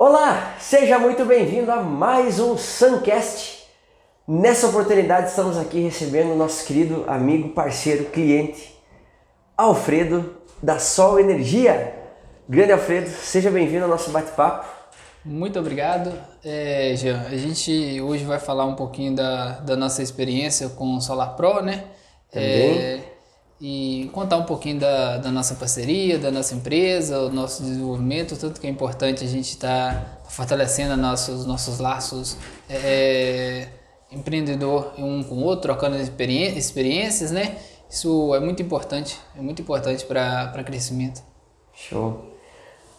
Olá, seja muito bem-vindo a mais um Suncast. Nessa oportunidade estamos aqui recebendo o nosso querido amigo, parceiro, cliente, Alfredo da Sol Energia. Grande Alfredo, seja bem-vindo ao nosso bate-papo. Muito obrigado, é, Jean. A gente hoje vai falar um pouquinho da, da nossa experiência com o Solar Pro, né? Também. É, e contar um pouquinho da, da nossa parceria, da nossa empresa, o nosso desenvolvimento, tanto que é importante a gente estar tá fortalecendo nossos, nossos laços é, empreendedor um com o outro, trocando experi experiências, né? Isso é muito importante, é muito importante para crescimento. Show.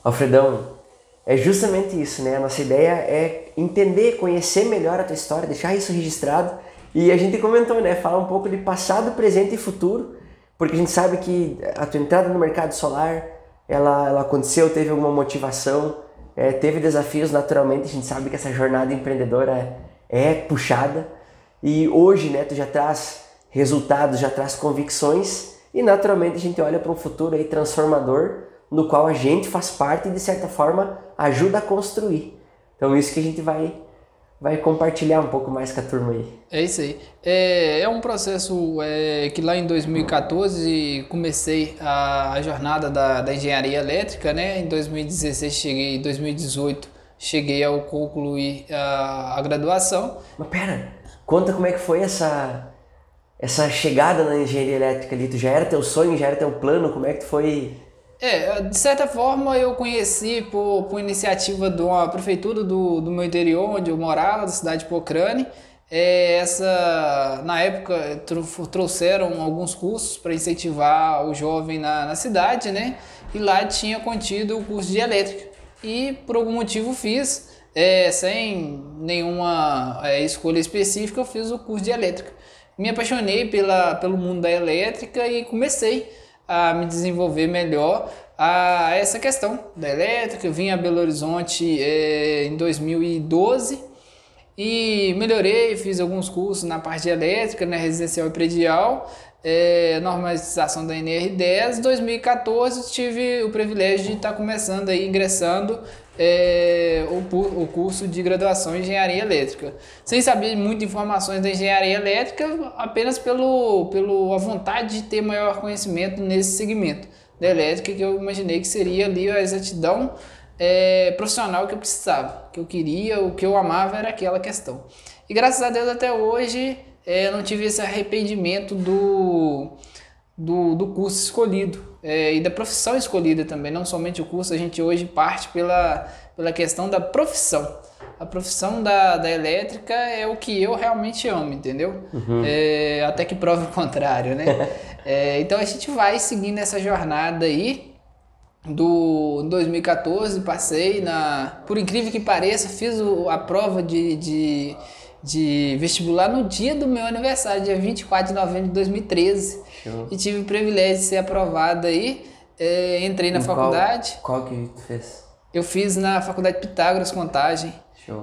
Alfredão, é justamente isso, né? A nossa ideia é entender, conhecer melhor a tua história, deixar isso registrado. E a gente comentou, né? Falar um pouco de passado, presente e futuro, porque a gente sabe que a tua entrada no mercado solar, ela, ela aconteceu, teve alguma motivação, é, teve desafios naturalmente. A gente sabe que essa jornada empreendedora é, é puxada. E hoje, né? Tu já traz resultados, já traz convicções e naturalmente a gente olha para um futuro aí transformador no qual a gente faz parte e de certa forma ajuda a construir. Então isso que a gente vai vai compartilhar um pouco mais com a turma aí. É isso aí. É, é um processo é, que lá em 2014 comecei a, a jornada da, da, engenharia elétrica, né? Em 2016 cheguei, em 2018 cheguei ao concluir a, a graduação. Mas pera, conta como é que foi essa essa chegada na engenharia elétrica ali. Tu já era teu sonho, já era teu plano? Como é que tu foi é, de certa forma eu conheci por, por iniciativa de uma prefeitura do, do meu interior, onde eu morava, da cidade de Pocrane. É, essa, na época trouxeram alguns cursos para incentivar o jovem na, na cidade, né? E lá tinha contido o curso de elétrica. E por algum motivo fiz, é, sem nenhuma é, escolha específica, eu fiz o curso de elétrica. Me apaixonei pela, pelo mundo da elétrica e comecei a me desenvolver melhor a essa questão da elétrica. Eu vim a Belo Horizonte é, em 2012 e melhorei, fiz alguns cursos na parte de elétrica, né, residencial e predial, é, normalização da NR10. Em 2014 tive o privilégio de estar começando aí, ingressando é, o, o curso de graduação em engenharia elétrica. Sem saber muitas informações da engenharia elétrica, apenas pelo, pelo a vontade de ter maior conhecimento nesse segmento da elétrica, que eu imaginei que seria ali a exatidão é, profissional que eu precisava, que eu queria, o que eu amava era aquela questão. E graças a Deus até hoje é, não tive esse arrependimento do, do, do curso escolhido é, e da profissão escolhida também, não somente o curso, a gente hoje parte pela, pela questão da profissão. A profissão da, da elétrica é o que eu realmente amo, entendeu? Uhum. É, até que prove o contrário, né? é, então a gente vai seguindo essa jornada aí. Do 2014 passei na. Por incrível que pareça, fiz o, a prova de, de de vestibular no dia do meu aniversário, dia 24 de novembro de 2013. Show. E tive o privilégio de ser aprovado aí. É, entrei na faculdade. Qual, qual que tu fez? Eu fiz na Faculdade Pitágoras Contagem.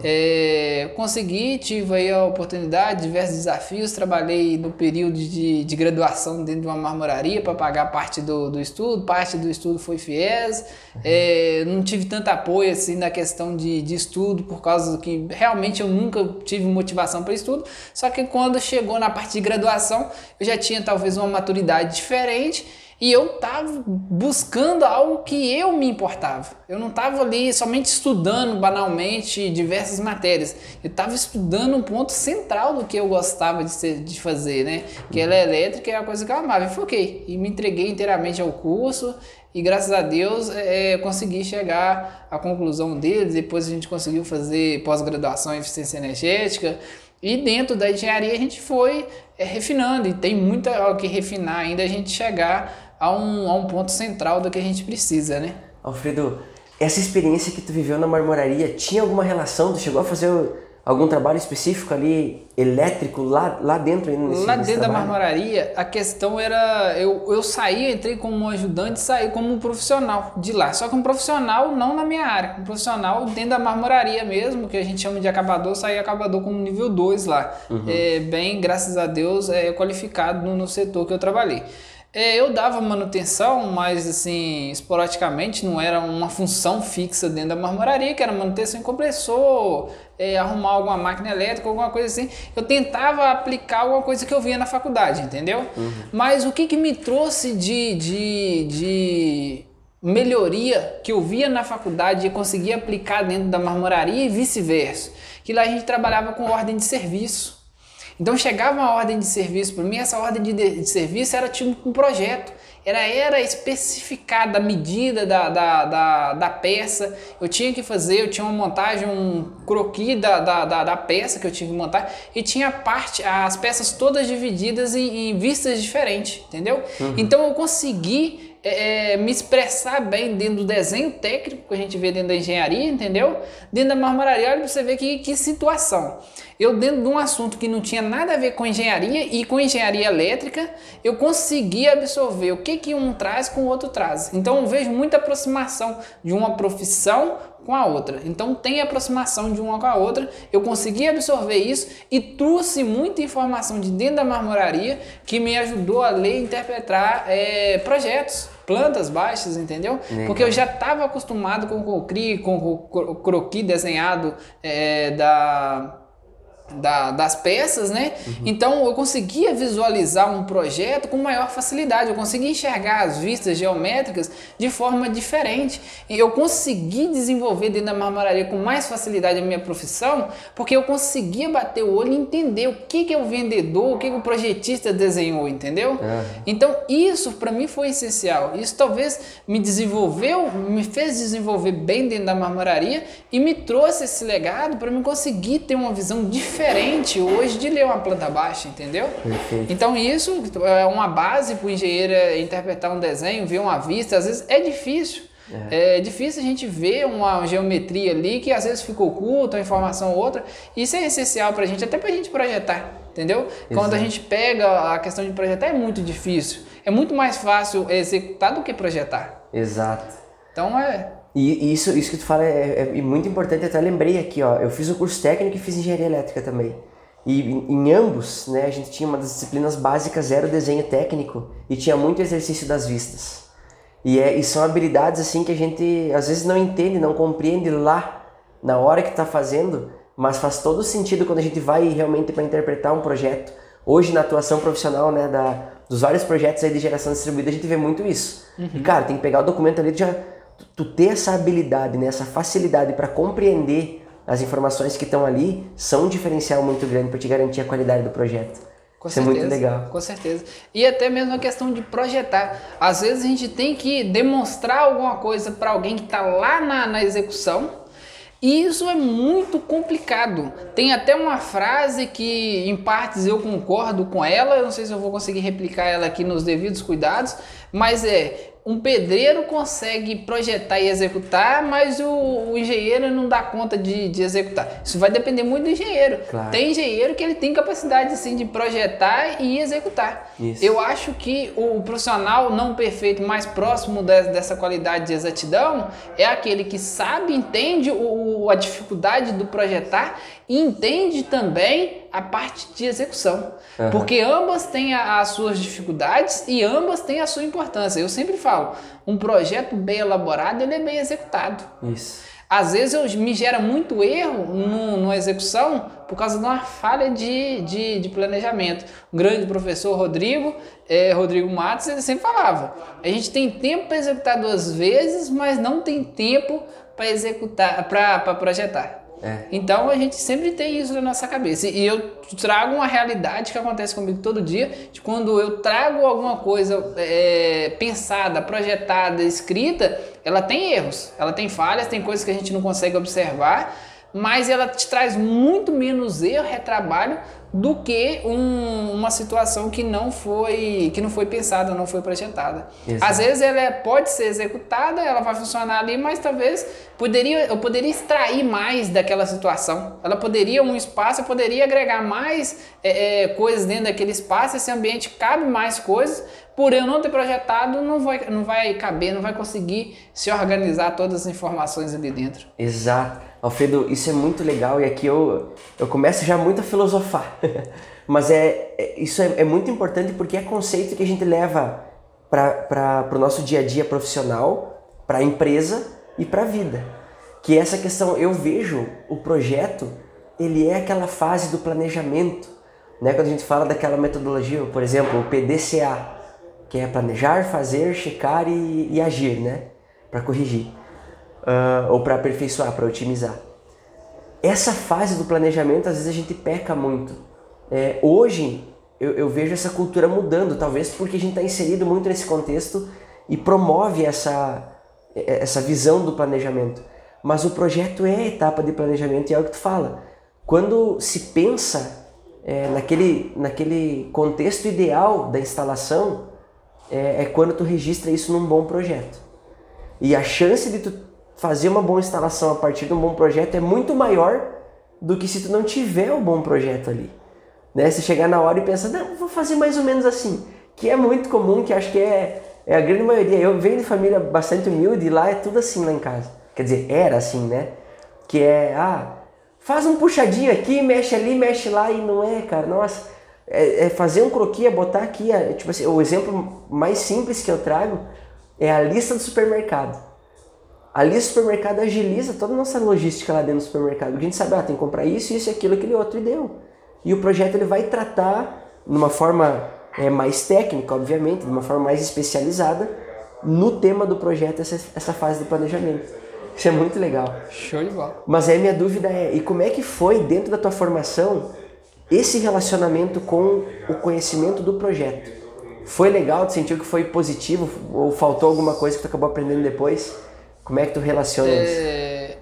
É, consegui, tive aí a oportunidade, diversos desafios, trabalhei no período de, de graduação dentro de uma marmoraria para pagar parte do, do estudo, parte do estudo foi FIES, uhum. é, não tive tanto apoio assim na questão de, de estudo, por causa que realmente eu nunca tive motivação para estudo, só que quando chegou na parte de graduação, eu já tinha talvez uma maturidade diferente e eu estava buscando algo que eu me importava. Eu não estava ali somente estudando banalmente diversas matérias. Eu estava estudando um ponto central do que eu gostava de, ser, de fazer, né? Que ela é elétrica é a coisa que eu amava. E foquei. E me entreguei inteiramente ao curso. E graças a Deus é, consegui chegar à conclusão dele. Depois a gente conseguiu fazer pós-graduação em eficiência energética. E dentro da engenharia a gente foi é, refinando. E tem muito o que refinar ainda a gente chegar a um, a um ponto central do que a gente precisa, né? Alfredo, essa experiência que tu viveu na marmoraria tinha alguma relação? Tu chegou a fazer algum trabalho específico ali, elétrico, lá, lá dentro ainda nesse, Lá dentro nesse da marmoraria, a questão era... Eu, eu saí, entrei como ajudante e saí como um profissional de lá. Só que um profissional não na minha área, um profissional dentro da marmoraria mesmo, que a gente chama de acabador, saí acabador como nível 2 lá. Uhum. É, bem, graças a Deus, é qualificado no, no setor que eu trabalhei. É, eu dava manutenção, mas assim, esporadicamente, não era uma função fixa dentro da marmoraria, que era manutenção em compressor, é, arrumar alguma máquina elétrica, alguma coisa assim. Eu tentava aplicar alguma coisa que eu via na faculdade, entendeu? Uhum. Mas o que, que me trouxe de, de, de melhoria que eu via na faculdade e conseguia aplicar dentro da marmoraria e vice-versa? Que lá a gente trabalhava com ordem de serviço. Então chegava uma ordem de serviço para mim, essa ordem de, de, serviço era tipo um projeto, era, era especificada a medida da, da, da, da, peça, eu tinha que fazer, eu tinha uma montagem, um croquis da, da, da, da, peça que eu tinha que montar e tinha parte, as peças todas divididas em, em vistas diferentes, entendeu? Uhum. Então eu consegui é, é, me expressar bem dentro do desenho técnico que a gente vê dentro da engenharia, entendeu? Dentro da marmoraria, olha pra você ver que, que situação. Eu, dentro de um assunto que não tinha nada a ver com engenharia e com engenharia elétrica, eu consegui absorver o que, que um traz com o outro traz. Então eu vejo muita aproximação de uma profissão com a outra. Então tem aproximação de uma com a outra. Eu consegui absorver isso e trouxe muita informação de dentro da marmoraria que me ajudou a ler e interpretar é, projetos plantas baixas, entendeu? Legal. Porque eu já estava acostumado com o CRI, com o croquis desenhado é, da da, das peças, né? Uhum. Então eu conseguia visualizar um projeto com maior facilidade, eu conseguia enxergar as vistas geométricas de forma diferente. E eu consegui desenvolver dentro da marmoraria com mais facilidade a minha profissão, porque eu conseguia bater o olho e entender o que, que é o vendedor, o que, que o projetista desenhou, entendeu? Uhum. Então isso para mim foi essencial. Isso talvez me desenvolveu, me fez desenvolver bem dentro da marmoraria e me trouxe esse legado para me conseguir ter uma visão diferente diferente hoje de ler uma planta baixa, entendeu? Perfeito. Então isso é uma base para o engenheiro interpretar um desenho, ver uma vista, às vezes é difícil. É. é. difícil a gente ver uma geometria ali que às vezes fica oculta, uma informação ou outra. Isso é essencial para a gente, até para a gente projetar, entendeu? Exato. Quando a gente pega a questão de projetar é muito difícil. É muito mais fácil executar do que projetar. Exato. Então é. E isso, isso que tu fala é, é, muito importante, eu até lembrei aqui, ó. Eu fiz o curso técnico e fiz engenharia elétrica também. E em, em ambos, né, a gente tinha uma das disciplinas básicas, era o desenho técnico, e tinha muito exercício das vistas. E, é, e são habilidades assim que a gente às vezes não entende, não compreende lá, na hora que está fazendo, mas faz todo sentido quando a gente vai realmente para interpretar um projeto. Hoje, na atuação profissional, né, da, dos vários projetos aí de geração distribuída, a gente vê muito isso. Uhum. E, cara, tem que pegar o documento ali já tu ter essa habilidade, né, essa facilidade para compreender as informações que estão ali são um diferencial muito grande para te garantir a qualidade do projeto. Com Isso certeza, é muito legal. Com certeza. E até mesmo a questão de projetar. Às vezes a gente tem que demonstrar alguma coisa para alguém que está lá na, na execução. E isso é muito complicado. Tem até uma frase que, em partes, eu concordo com ela. Eu não sei se eu vou conseguir replicar ela aqui nos devidos cuidados, mas é um pedreiro consegue projetar e executar, mas o, o engenheiro não dá conta de, de, executar. Isso vai depender muito do engenheiro. Claro. Tem engenheiro que ele tem capacidade assim, de projetar e executar. Isso. Eu acho que o profissional não perfeito mais próximo de, dessa qualidade de exatidão é aquele que sabe, entende o, a dificuldade do projetar e entende também a parte de execução. Uhum. Porque ambas têm a, as suas dificuldades e ambas têm a sua importância. Eu sempre falo, um projeto bem elaborado, ele é bem executado. Isso. Às vezes eu, me gera muito erro no, no execução por causa de uma falha de, de, de planejamento. O grande professor Rodrigo, é, Rodrigo Matos, ele sempre falava: a gente tem tempo para executar duas vezes, mas não tem tempo para executar, para projetar. É. Então a gente sempre tem isso na nossa cabeça. E eu trago uma realidade que acontece comigo todo dia, de quando eu trago alguma coisa é, pensada, projetada, escrita, ela tem erros, ela tem falhas, tem coisas que a gente não consegue observar, mas ela te traz muito menos erro, retrabalho do que um, uma situação que não foi que não foi pensada, não foi projetada. Exato. Às vezes ela é, pode ser executada, ela vai funcionar ali, mas talvez poderia eu poderia extrair mais daquela situação. Ela poderia um espaço, eu poderia agregar mais é, é, coisas dentro daquele espaço. Esse ambiente cabe mais coisas. Por eu não ter projetado, não vai, não vai caber, não vai conseguir se organizar todas as informações ali dentro. Exato. Alfredo, isso é muito legal e aqui eu, eu começo já muito a filosofar. Mas é, é isso é, é, muito importante porque é conceito que a gente leva para o nosso dia a dia profissional, para a empresa e para a vida. Que essa questão, eu vejo o projeto, ele é aquela fase do planejamento. Né? Quando a gente fala daquela metodologia, por exemplo, o PDCA, que é planejar, fazer, checar e, e agir, né? Para corrigir. Uh, ou para aperfeiçoar, para otimizar. Essa fase do planejamento, às vezes a gente peca muito. É, hoje, eu, eu, vejo essa cultura mudando, talvez porque a gente está inserido muito nesse contexto e promove essa, essa visão do planejamento. Mas o projeto é a etapa de planejamento e é o que tu fala. Quando se pensa é, naquele, naquele contexto ideal da instalação, é, é quando tu registra isso num bom projeto. E a chance de tu fazer uma boa instalação a partir de um bom projeto é muito maior do que se tu não tiver um bom projeto ali. Né? Se chegar na hora e pensar, não, vou fazer mais ou menos assim. Que é muito comum, que acho que é, é a grande maioria. Eu venho de família bastante humilde e lá é tudo assim lá em casa. Quer dizer, era assim, né? Que é, ah, faz um puxadinho aqui, mexe ali, mexe lá e não é, cara. Nossa, é, é fazer um croquis, é botar aqui, é, tipo assim, o exemplo mais simples que eu trago é a lista do supermercado. A lista do supermercado agiliza toda a nossa logística lá dentro do supermercado. A gente sabe, ah, tem que comprar isso, isso, aquilo, aquele outro e deu. E o projeto ele vai tratar de uma forma é, mais técnica, obviamente, de uma forma mais especializada, no tema do projeto, essa, essa fase de planejamento. Isso é muito legal. Show de bola. Mas aí minha dúvida é, e como é que foi dentro da tua formação esse relacionamento com o conhecimento do projeto? Foi legal? Tu sentiu que foi positivo? Ou faltou alguma coisa que tu acabou aprendendo depois? Como é que tu relaciona é... isso?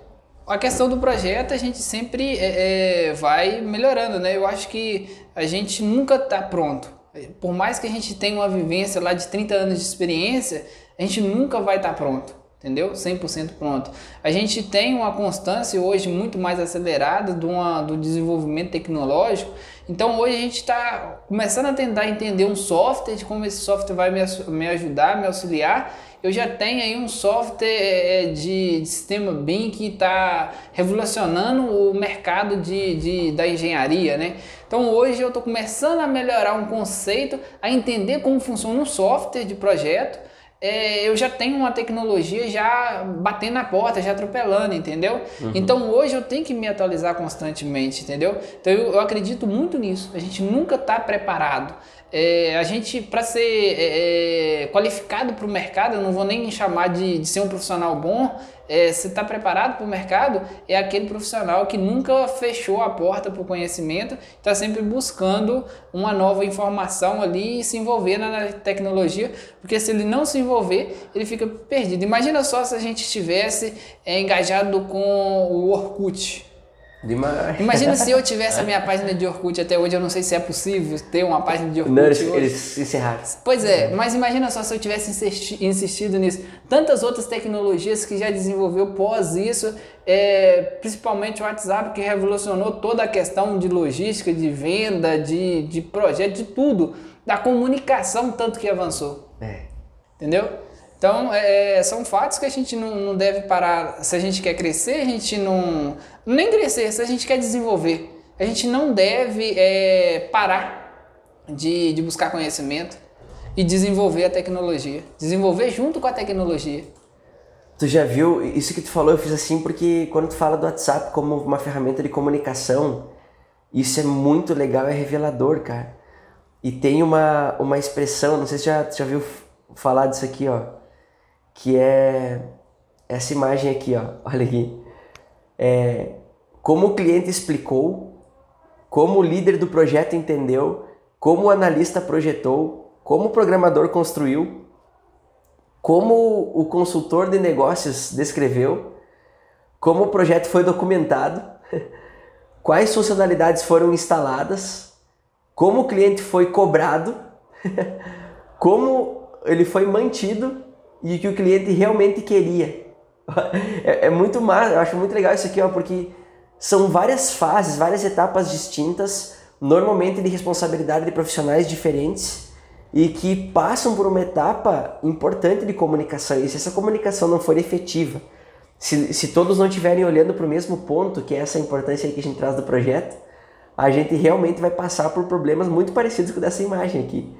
A questão do projeto a gente sempre é, é, vai melhorando, né? Eu acho que a gente nunca está pronto. Por mais que a gente tenha uma vivência lá de 30 anos de experiência, a gente nunca vai estar tá pronto entendeu? 100% pronto. A gente tem uma constância hoje muito mais acelerada do, uma, do desenvolvimento tecnológico, então hoje a gente está começando a tentar entender um software, de como esse software vai me, me ajudar, me auxiliar. Eu já tenho aí um software é, é, de, de sistema BIM que está revolucionando o mercado de, de, da engenharia, né? Então hoje eu estou começando a melhorar um conceito, a entender como funciona um software de projeto, é, eu já tenho uma tecnologia já batendo na porta, já atropelando, entendeu? Uhum. Então hoje eu tenho que me atualizar constantemente, entendeu? Então eu, eu acredito muito nisso. A gente nunca está preparado. É, a gente, para ser é, é qualificado para o mercado, eu não vou nem chamar de, de ser um profissional bom, é, está preparado para o mercado, é aquele profissional que nunca fechou a porta para o conhecimento, está sempre buscando uma nova informação ali e se envolver na tecnologia, porque se ele não se envolver, ele fica perdido. Imagina só se a gente estivesse é, engajado com o Orkut. Demais. Imagina se eu tivesse a minha página de Orkut até hoje, eu não sei se é possível ter uma página de Orkut não, eles. Eles encerraram. Pois é, mas imagina só se eu tivesse insistido nisso. Tantas outras tecnologias que já desenvolveu pós isso, é, principalmente o WhatsApp, que revolucionou toda a questão de logística, de venda, de, de projeto, de tudo. Da comunicação, tanto que avançou. É. Entendeu? Então, é, são fatos que a gente não, não, deve parar. Se a gente quer crescer, a gente não. Nem crescer, se a gente quer desenvolver. A gente não deve é, parar de, de buscar conhecimento e desenvolver a tecnologia. Desenvolver junto com a tecnologia. Tu já viu, isso que tu falou, eu fiz assim porque quando tu fala do WhatsApp como uma ferramenta de comunicação, isso é muito legal, é revelador, cara. E tem uma, uma expressão, não sei se já, já viu falar disso aqui, ó que é essa imagem aqui, ó. Olha aqui. É, como o cliente explicou, como o líder do projeto entendeu, como o analista projetou, como o programador construiu, como o consultor de negócios descreveu, como o projeto foi documentado, quais funcionalidades foram instaladas, como o cliente foi cobrado, como ele foi mantido e o que o cliente realmente queria. É, é muito massa, eu acho muito legal isso aqui, ó, porque são várias fases, várias etapas distintas, normalmente de responsabilidade de profissionais diferentes e que passam por uma etapa importante de comunicação. E se essa comunicação não for efetiva, se, se todos não estiverem olhando para o mesmo ponto, que é essa importância que a gente traz do projeto, a gente realmente vai passar por problemas muito parecidos com dessa imagem aqui.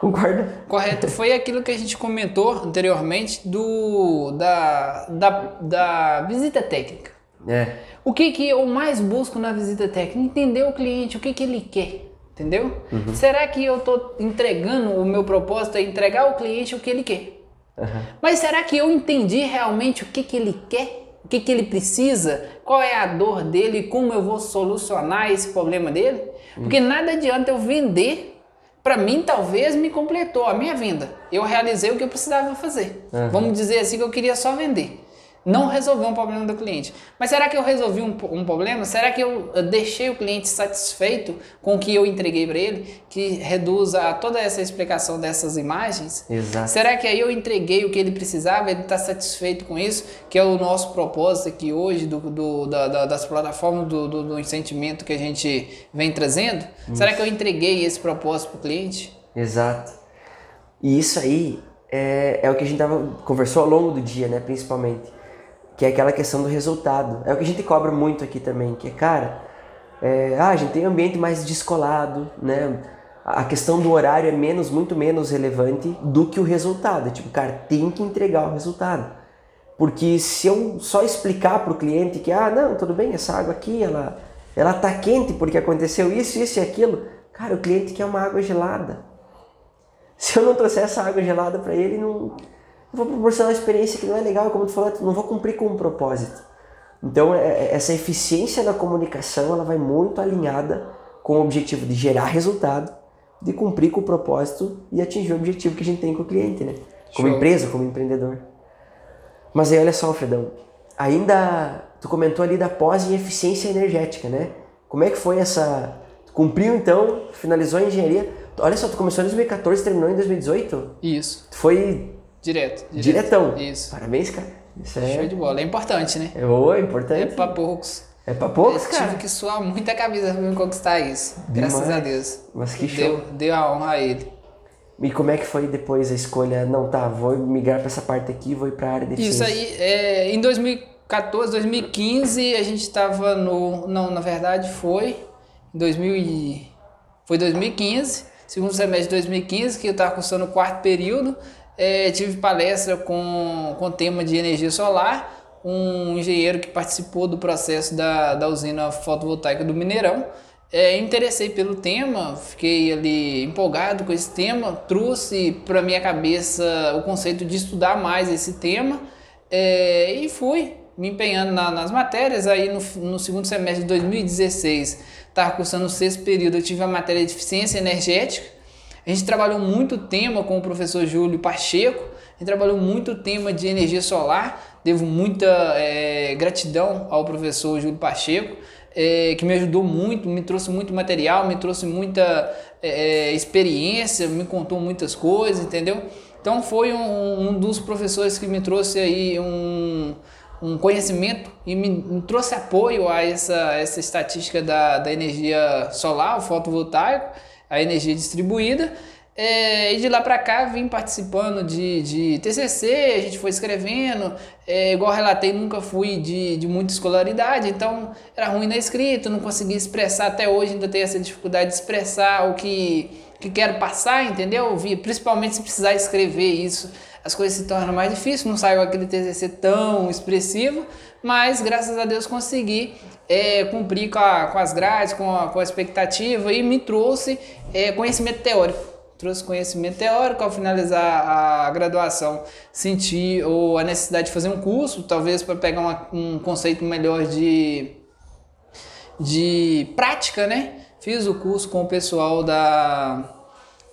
Concorda? Correto. Foi aquilo que a gente comentou anteriormente do da, da, da visita técnica. É. O que, que eu mais busco na visita técnica? Entender o cliente, o que, que ele quer. Entendeu? Uhum. Será que eu estou entregando o meu propósito é entregar ao cliente o que ele quer? Uhum. Mas será que eu entendi realmente o que, que ele quer? O que, que ele precisa? Qual é a dor dele? Como eu vou solucionar esse problema dele? Porque nada adianta eu vender. Para mim, talvez me completou a minha venda. Eu realizei o que eu precisava fazer. Uhum. Vamos dizer assim que eu queria só vender não resolveu um problema do cliente. Mas será que eu resolvi um, um problema? Será que eu deixei o cliente satisfeito com o que eu entreguei para ele? Que reduza toda essa explicação dessas imagens? Exato. Será que aí eu entreguei o que ele precisava? Ele está satisfeito com isso? Que é o nosso propósito aqui hoje do, do da, da, das plataformas do, do, do sentimento que a gente vem trazendo? Isso. Será que eu entreguei esse propósito para o cliente? Exato. E isso aí é, é o que a gente tava, conversou ao longo do dia, né? Principalmente que é aquela questão do resultado. É o que a gente cobra muito aqui também, que é, cara, é, ah, a gente tem um ambiente mais descolado, né? A questão do horário é menos, muito menos relevante do que o resultado. É tipo, cara, tem que entregar o resultado. Porque se eu só explicar para o cliente que, ah, não, tudo bem, essa água aqui, ela, ela tá quente porque aconteceu isso, isso e aquilo. Cara, o cliente quer uma água gelada. Se eu não trouxer essa água gelada para ele, não, vou proporcionar uma experiência que não é legal, como tu falou, não vou cumprir com um propósito. Então, é, é, essa eficiência da comunicação, ela vai muito alinhada com o objetivo de gerar resultado, de cumprir com o propósito e atingir o objetivo que a gente tem com o cliente, né? Como Show. empresa, como empreendedor. Mas aí, olha só, Fredão, ainda tu comentou ali da pós em eficiência energética, né? Como é que foi essa... Cumpriu, então, finalizou a engenharia. Olha só, tu começou em 2014 terminou em 2018? Isso. Tu foi Direto, direto. Diretão. Isso. Parabéns, cara. Isso é... Show de bola. É importante, né? É, oh, é importante. É pra poucos. É pra poucos, eu cara. tive que suar muita cabeça pra me conquistar isso. Demais. Graças a Deus. Mas que show. Deu, deu a honra a ele. E como é que foi depois a escolha? Não, tá, vou migrar pra essa parte aqui, vou ir pra área de Isso aí, é, em 2014, 2015, a gente tava no... Não, na verdade foi... Em 2000 foi 2015, segundo semestre de 2015, que eu tava cursando o quarto período é, tive palestra com, com tema de energia solar, um engenheiro que participou do processo da, da usina fotovoltaica do Mineirão. É, interessei pelo tema, fiquei ali empolgado com esse tema, trouxe para minha cabeça o conceito de estudar mais esse tema é, e fui me empenhando na, nas matérias. Aí no, no, segundo semestre de 2016, estava cursando o sexto período, eu tive a matéria de eficiência energética a gente trabalhou muito tema com o professor Júlio Pacheco, a gente trabalhou muito tema de energia solar. Devo muita é, gratidão ao professor Júlio Pacheco, é, que me ajudou muito, me trouxe muito material, me trouxe muita é, experiência, me contou muitas coisas, entendeu? Então foi um, um dos professores que me trouxe aí um, um conhecimento e me, me, trouxe apoio a essa, essa estatística da, da energia solar, o fotovoltaico a energia distribuída. É, e de lá para cá vim participando de, de TCC, a gente foi escrevendo, é, igual relatei, nunca fui de, de muita escolaridade, então era ruim na escrita, não conseguia expressar, até hoje ainda tenho essa dificuldade de expressar o que, que quero passar, entendeu? Principalmente se precisar escrever isso, as coisas se tornam mais difíceis, não saiu aquele TCC tão expressivo, mas graças a Deus consegui é, cumprir com, a, com, as grades, com a, com a expectativa e me trouxe é, conhecimento teórico. Trouxe conhecimento teórico ao finalizar a graduação. Senti ou a necessidade de fazer um curso, talvez para pegar uma, um conceito melhor de, de prática, né? Fiz o curso com o pessoal da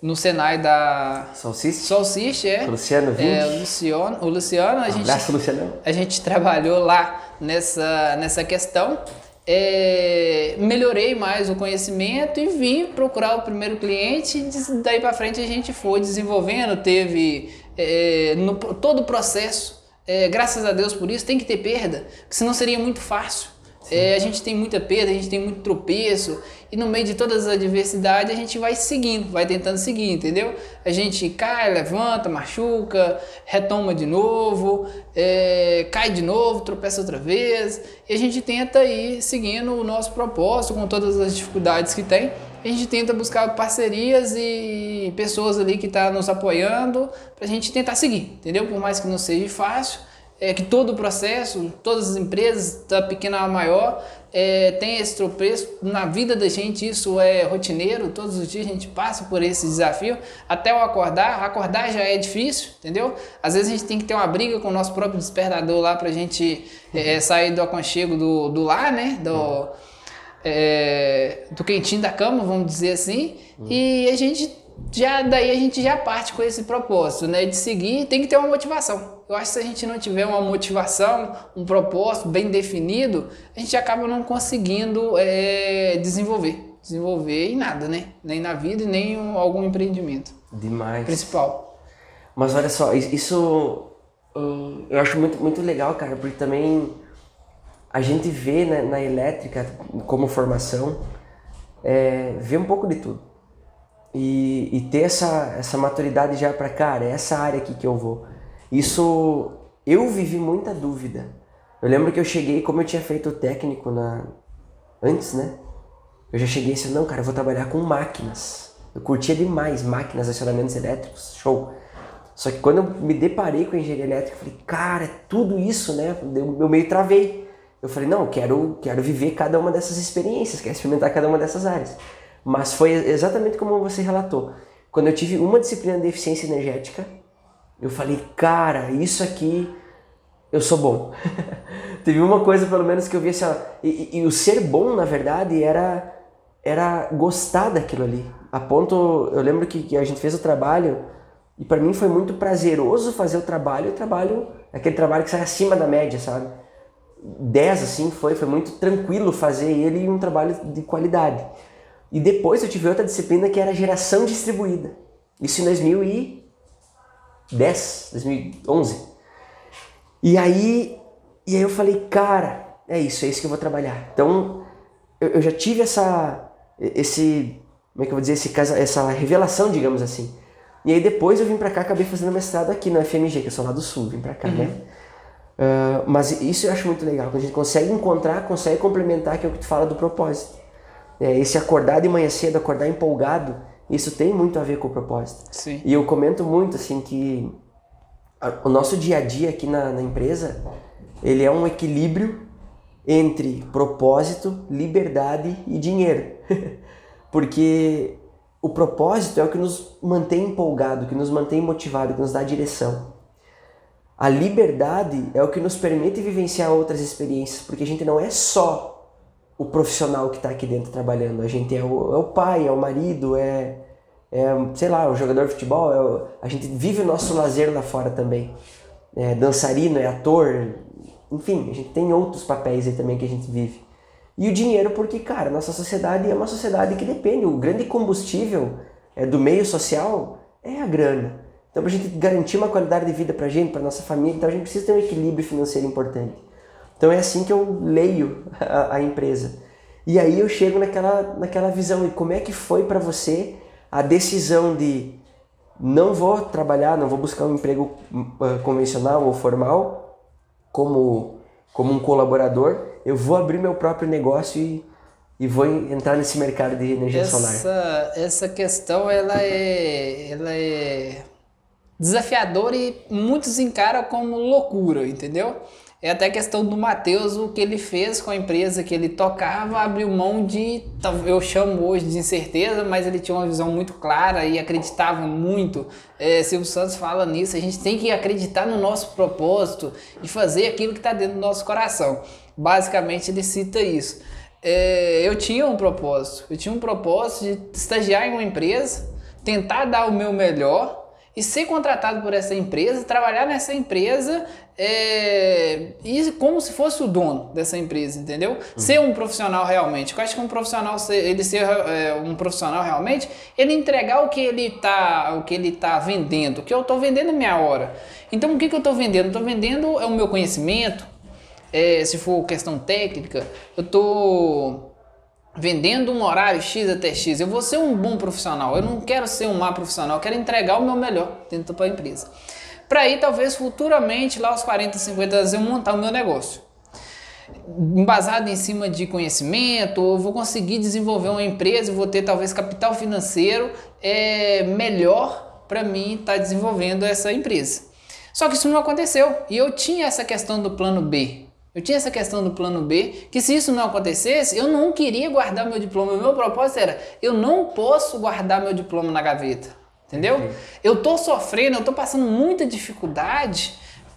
no Senai da Solciste, Solciste é. Luciano. É, Luciano, o Luciano, a um gente abraço, Luciano. A gente trabalhou lá nessa nessa questão é, melhorei mais o conhecimento e vim procurar o primeiro cliente. E daí para frente a gente foi desenvolvendo, teve é, no, todo o processo. É, graças a Deus por isso, tem que ter perda, senão seria muito fácil. É, a gente tem muita perda, a gente tem muito tropeço, e no meio de todas as adversidades a gente vai seguindo, vai tentando seguir, entendeu? A gente cai, levanta, machuca, retoma de novo, é, cai de novo, tropeça outra vez, e a gente tenta ir seguindo o nosso propósito com todas as dificuldades que tem. A gente tenta buscar parcerias e pessoas ali que estão tá nos apoiando para a gente tentar seguir, entendeu? Por mais que não seja fácil, é que todo o processo, todas as empresas, da pequena a maior, é, tem esse tropeço. Na vida da gente isso é rotineiro, todos os dias a gente passa por esse desafio. Até o acordar, acordar já é difícil, entendeu? Às vezes a gente tem que ter uma briga com o nosso próprio despertador lá para a gente é, sair do aconchego do, do lar, né? Do, é, do quentinho da cama, vamos dizer assim. E a gente já daí a gente já parte com esse propósito, né? De seguir, tem que ter uma motivação. Eu acho que se a gente não tiver uma motivação, um propósito bem definido, a gente acaba não conseguindo é, desenvolver. Desenvolver em nada, né? Nem na vida e nem em algum empreendimento. Demais. Principal. Mas olha só, isso hum, eu acho muito, muito legal, cara, porque também a gente vê né, na elétrica como formação, é, vê um pouco de tudo e, e ter essa, essa maturidade já para cara, é essa área aqui que eu vou. Isso eu vivi muita dúvida. Eu lembro que eu cheguei, como eu tinha feito técnico na antes, né? Eu já cheguei assim, não, cara, eu vou trabalhar com máquinas. Eu curtia demais máquinas, acionamentos elétricos, show. Só que quando eu me deparei com a engenharia elétrica, eu falei, cara, é tudo isso, né? Eu meio travei. Eu falei, não, eu quero, quero viver cada uma dessas experiências, quero experimentar cada uma dessas áreas. Mas foi exatamente como você relatou. Quando eu tive uma disciplina de eficiência energética, eu falei, cara, isso aqui eu sou bom. Teve uma coisa, pelo menos, que eu vi assim, ó, e, e, o ser bom, na verdade, era, era gostar daquilo ali. A ponto, eu lembro que, que a gente fez o trabalho e para mim foi muito prazeroso fazer o trabalho, o trabalho, aquele trabalho que sai acima da média, sabe? 10 assim foi, foi muito tranquilo fazer ele e um trabalho de qualidade. E depois eu tive outra disciplina que era geração distribuída. Isso em 2010, 2011. E aí, e aí eu falei, cara, é isso, é isso que eu vou trabalhar. Então, eu, eu já tive essa, esse, como é que eu vou dizer, esse, essa revelação, digamos assim. E aí depois eu vim pra cá, acabei fazendo mestrado aqui na FMG, que eu sou lá do Sul, vim pra cá, né? uhum. né? Uh, mas isso eu acho muito legal, quando a gente consegue encontrar, consegue complementar, que é o que tu fala do propósito é, esse acordar de manhã cedo, acordar empolgado, isso tem muito a ver com o propósito. Sim. E eu comento muito assim que a, o nosso dia a dia aqui na, na empresa, ele é um equilíbrio entre propósito, liberdade e dinheiro. Porque o propósito é o que nos mantém empolgado, que nos mantém motivado, que nos dá direção. A liberdade é o que nos permite vivenciar outras experiências, porque a gente não é só o profissional que está aqui dentro trabalhando. A gente é o, é o pai, é o marido, é, é, sei lá, o jogador de futebol. É o, a gente vive o nosso lazer lá fora também. É dançarino, é ator, enfim, a gente tem outros papéis aí também que a gente vive. E o dinheiro, porque, cara, nossa sociedade é uma sociedade que depende. O grande combustível é, do meio social é a grana. Então, para a gente garantir uma qualidade de vida para a gente, para nossa família, então a gente precisa ter um equilíbrio financeiro importante. Então é assim que eu leio a, a empresa. E aí eu chego naquela, naquela visão. E como é que foi para você a decisão de não vou trabalhar, não vou buscar um emprego uh, convencional ou formal como, como um colaborador, eu vou abrir meu próprio negócio e, e vou entrar nesse mercado de energia essa, solar. Essa questão ela é, ela é desafiadora e muitos encaram como loucura, entendeu? É até questão do Matheus, o que ele fez com a empresa que ele tocava, abriu mão de, eu chamo hoje de incerteza, mas ele tinha uma visão muito clara e acreditava muito. É, Silvio Santos fala nisso, a gente tem que acreditar no nosso propósito e fazer aquilo que está dentro do nosso coração. Basicamente ele cita isso. É, eu tinha um propósito, eu tinha um propósito de estagiar em uma empresa, tentar dar o meu melhor e ser contratado por essa empresa, trabalhar nessa empresa é, e como se fosse o dono dessa empresa, entendeu? Uhum. Ser um profissional realmente. Eu acho que um profissional, ele ser é, um profissional realmente, ele entregar o que ele tá, o que ele tá vendendo, que eu estou vendendo minha hora. Então o que, que eu estou vendendo? Estou vendendo é o meu conhecimento, é, se for questão técnica, eu tô vendendo um horário X até X, eu vou ser um bom profissional, eu não quero ser um má profissional, eu quero entregar o meu melhor dentro da empresa. Para aí, talvez futuramente, lá aos 40, 50 anos, eu montar o meu negócio. Embasado em cima de conhecimento, eu vou conseguir desenvolver uma empresa, vou ter talvez capital financeiro é, melhor para mim estar tá desenvolvendo essa empresa. Só que isso não aconteceu e eu tinha essa questão do plano B. Eu tinha essa questão do plano B, que se isso não acontecesse, eu não queria guardar meu diploma. O meu propósito era, eu não posso guardar meu diploma na gaveta. Entendeu? Sim. Eu tô sofrendo, eu tô passando muita dificuldade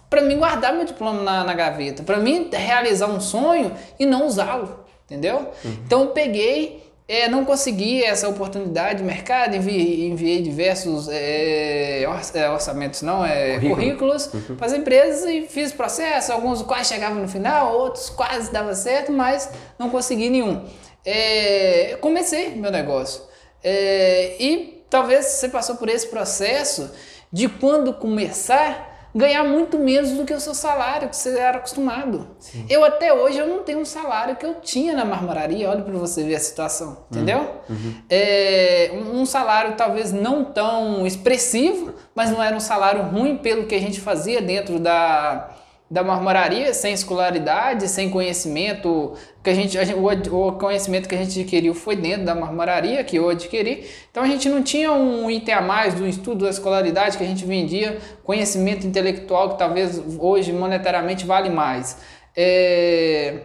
para mim guardar meu diploma na, na gaveta, para mim realizar um sonho e não usá-lo, entendeu? Uhum. Então eu peguei é, não consegui essa oportunidade de mercado, enviei, enviei diversos é, é orçamentos, não, é, currículos uhum. para as empresas e fiz processo. Alguns quase chegavam no final, outros quase dava certo, mas não consegui nenhum. É, comecei meu negócio. É, e talvez você passou por esse processo de quando começar ganhar muito menos do que o seu salário que você era acostumado. Sim. Eu até hoje eu não tenho um salário que eu tinha na marmoraria, olha para você ver a situação, entendeu? Uhum. uhum. É, um salário talvez não tão expressivo, mas não era um salário ruim pelo que a gente fazia dentro da da marmoraria sem escolaridade, sem conhecimento que a gente, a gente, o conhecimento que a gente adquiriu foi dentro da marmoraria que eu adquiri. Então a gente não tinha um item a mais do estudo da escolaridade que a gente vendia conhecimento intelectual que talvez hoje monetariamente vale mais. É,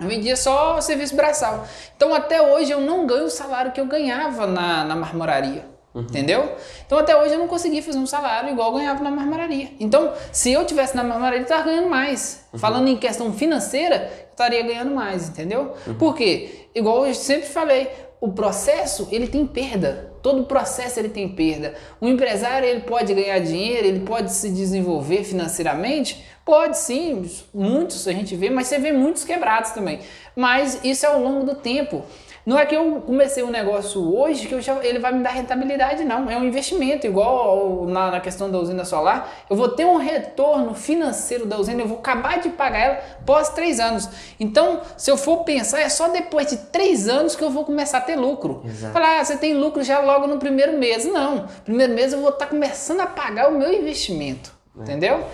eu vendia só serviço braçal. Então até hoje eu não ganho o salário que eu ganhava na, na marmoraria. Uhum. Entendeu? Então até hoje eu não consegui fazer um salário igual eu ganhava na marmoraria. Então, se eu tivesse na marmoraria, eu estaria ganhando mais. Uhum. Falando em questão financeira, eu estaria ganhando mais, entendeu? Uhum. Por quê? Igual eu sempre falei, o processo ele tem perda. Todo processo ele tem perda. O empresário ele pode ganhar dinheiro, ele pode se desenvolver financeiramente, pode sim, muitos a gente vê, mas você vê muitos quebrados também. Mas isso é ao longo do tempo. Não é que eu comecei um negócio hoje que já, ele vai me dar rentabilidade, não. É um investimento, igual na, na, questão da usina solar. Eu vou ter um retorno financeiro da usina, eu vou acabar de pagar ela pós três anos. Então, se eu for pensar, é só depois de três anos que eu vou começar a ter lucro. Exato. Falar, ah, você tem lucro já logo no primeiro mês. Não. Primeiro mês eu vou estar tá começando a pagar o meu investimento. É. Entendeu?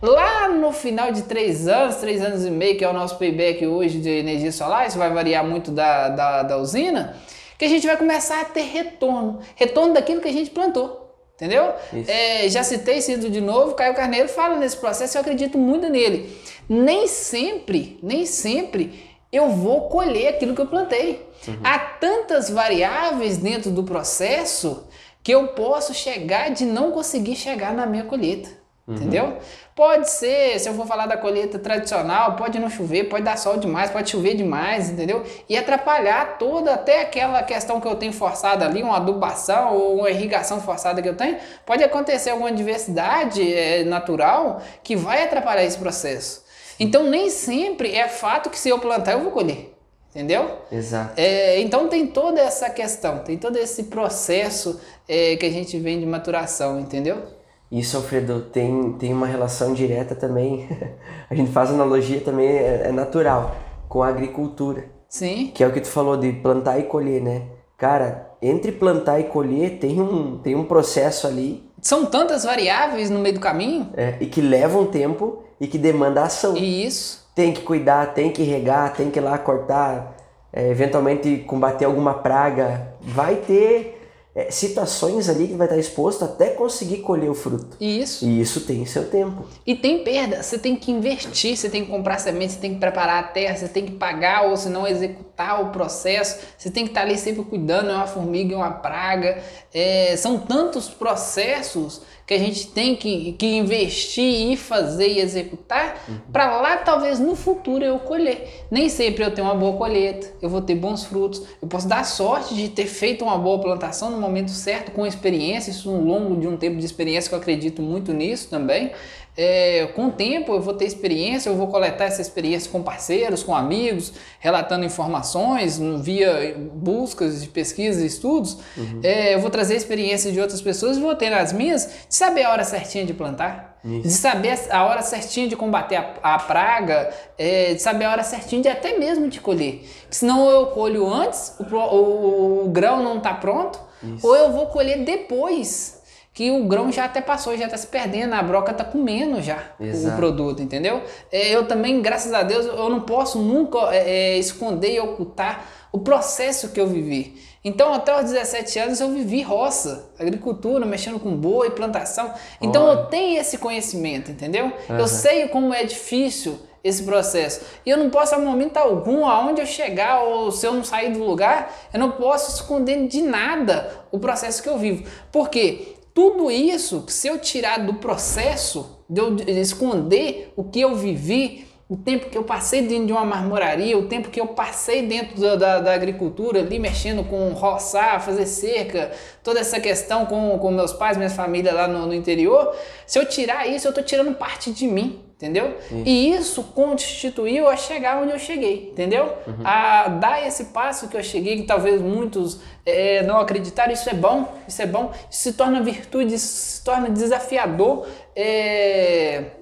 Lá no final de três anos, três anos e meio, que é o nosso payback hoje de energia solar, isso vai variar muito da, da, da usina, que a gente vai começar a ter retorno. Retorno daquilo que a gente plantou. Entendeu? É, já citei Cido de novo, Caio Carneiro fala nesse processo, eu acredito muito nele. Nem sempre, nem sempre eu vou colher aquilo que eu plantei. Uhum. Há tantas variáveis dentro do processo que eu posso chegar de não conseguir chegar na minha colheita. Uhum. Entendeu? Pode ser, se eu for falar da colheita tradicional, pode não chover, pode dar sol demais, pode chover demais, entendeu? E atrapalhar toda, até aquela questão que eu tenho forçada ali, uma adubação ou uma irrigação forçada que eu tenho, pode acontecer alguma diversidade é, natural que vai atrapalhar esse processo. Então nem sempre é fato que se eu plantar eu vou colher. Entendeu? Exato. É, então tem toda essa questão, tem todo esse processo é, que a gente vem de maturação, entendeu? Isso, Alfredo, tem, tem uma relação direta também. a gente faz analogia também, é, é, natural, com a agricultura. Sim. Que é o que tu falou de plantar e colher, né? Cara, entre plantar e colher tem um, tem um processo ali. São tantas variáveis no meio do caminho. É, e que levam tempo e que demanda ação. Isso. Tem que cuidar, tem que regar, tem que ir lá cortar, é, eventualmente combater alguma praga. Vai ter é, situações ali que vai estar exposto até conseguir colher o fruto. Isso. E isso tem seu tempo. E tem perda. Você tem que investir, você tem que comprar sementes, você tem que preparar a terra, você tem que pagar ou se não executar o processo. Você tem que estar ali sempre cuidando, é uma formiga, é uma praga. É, são tantos processos que a gente tem que, que investir e fazer e executar uhum. para lá talvez no futuro eu colher. Nem sempre eu tenho uma boa colheita, eu vou ter bons frutos, eu posso dar sorte de ter feito uma boa plantação no momento certo, com experiência, isso no longo de um tempo de experiência que eu acredito muito nisso também. É, com o tempo eu vou ter experiência, eu vou coletar essa experiência com parceiros, com amigos, relatando informações via buscas de pesquisas e estudos. Uhum. É, eu vou trazer a experiência de outras pessoas e vou ter as minhas de saber a hora certinha de plantar, de saber a hora certinha de combater a, a praga, é, de saber a hora certinha de até mesmo de colher. Senão eu colho antes, o, o, o grão não está pronto, Isso. ou eu vou colher depois que o grão já até passou, já está se perdendo, a broca está comendo já Exato. o produto, entendeu? É, eu também, graças a Deus, eu não posso nunca é, é, esconder e ocultar o processo que eu vivi. Então, até os 17 anos, eu vivi roça, agricultura, mexendo com boi, plantação. Então, Olha. eu tenho esse conhecimento, entendeu? Uhum. Eu sei como é difícil esse processo. E eu não posso, a momento algum, aonde eu chegar, ou se eu não sair do lugar, eu não posso esconder de nada o processo que eu vivo. Por quê? Tudo isso, se eu tirar do processo, de eu esconder o que eu vivi, o tempo que eu passei dentro de uma marmoraria, o tempo que eu passei dentro da, da, da, agricultura, ali mexendo com roçar, fazer cerca, toda essa questão com, com meus pais, minha família lá no, no interior, se eu tirar isso, eu estou tirando parte de mim entendeu? Isso. E isso constituiu a chegar onde eu cheguei, entendeu? Uhum. A dar esse passo que eu cheguei, que talvez muitos é, não acreditaram, isso é bom, isso é bom, isso se torna virtude, isso se torna desafiador. É...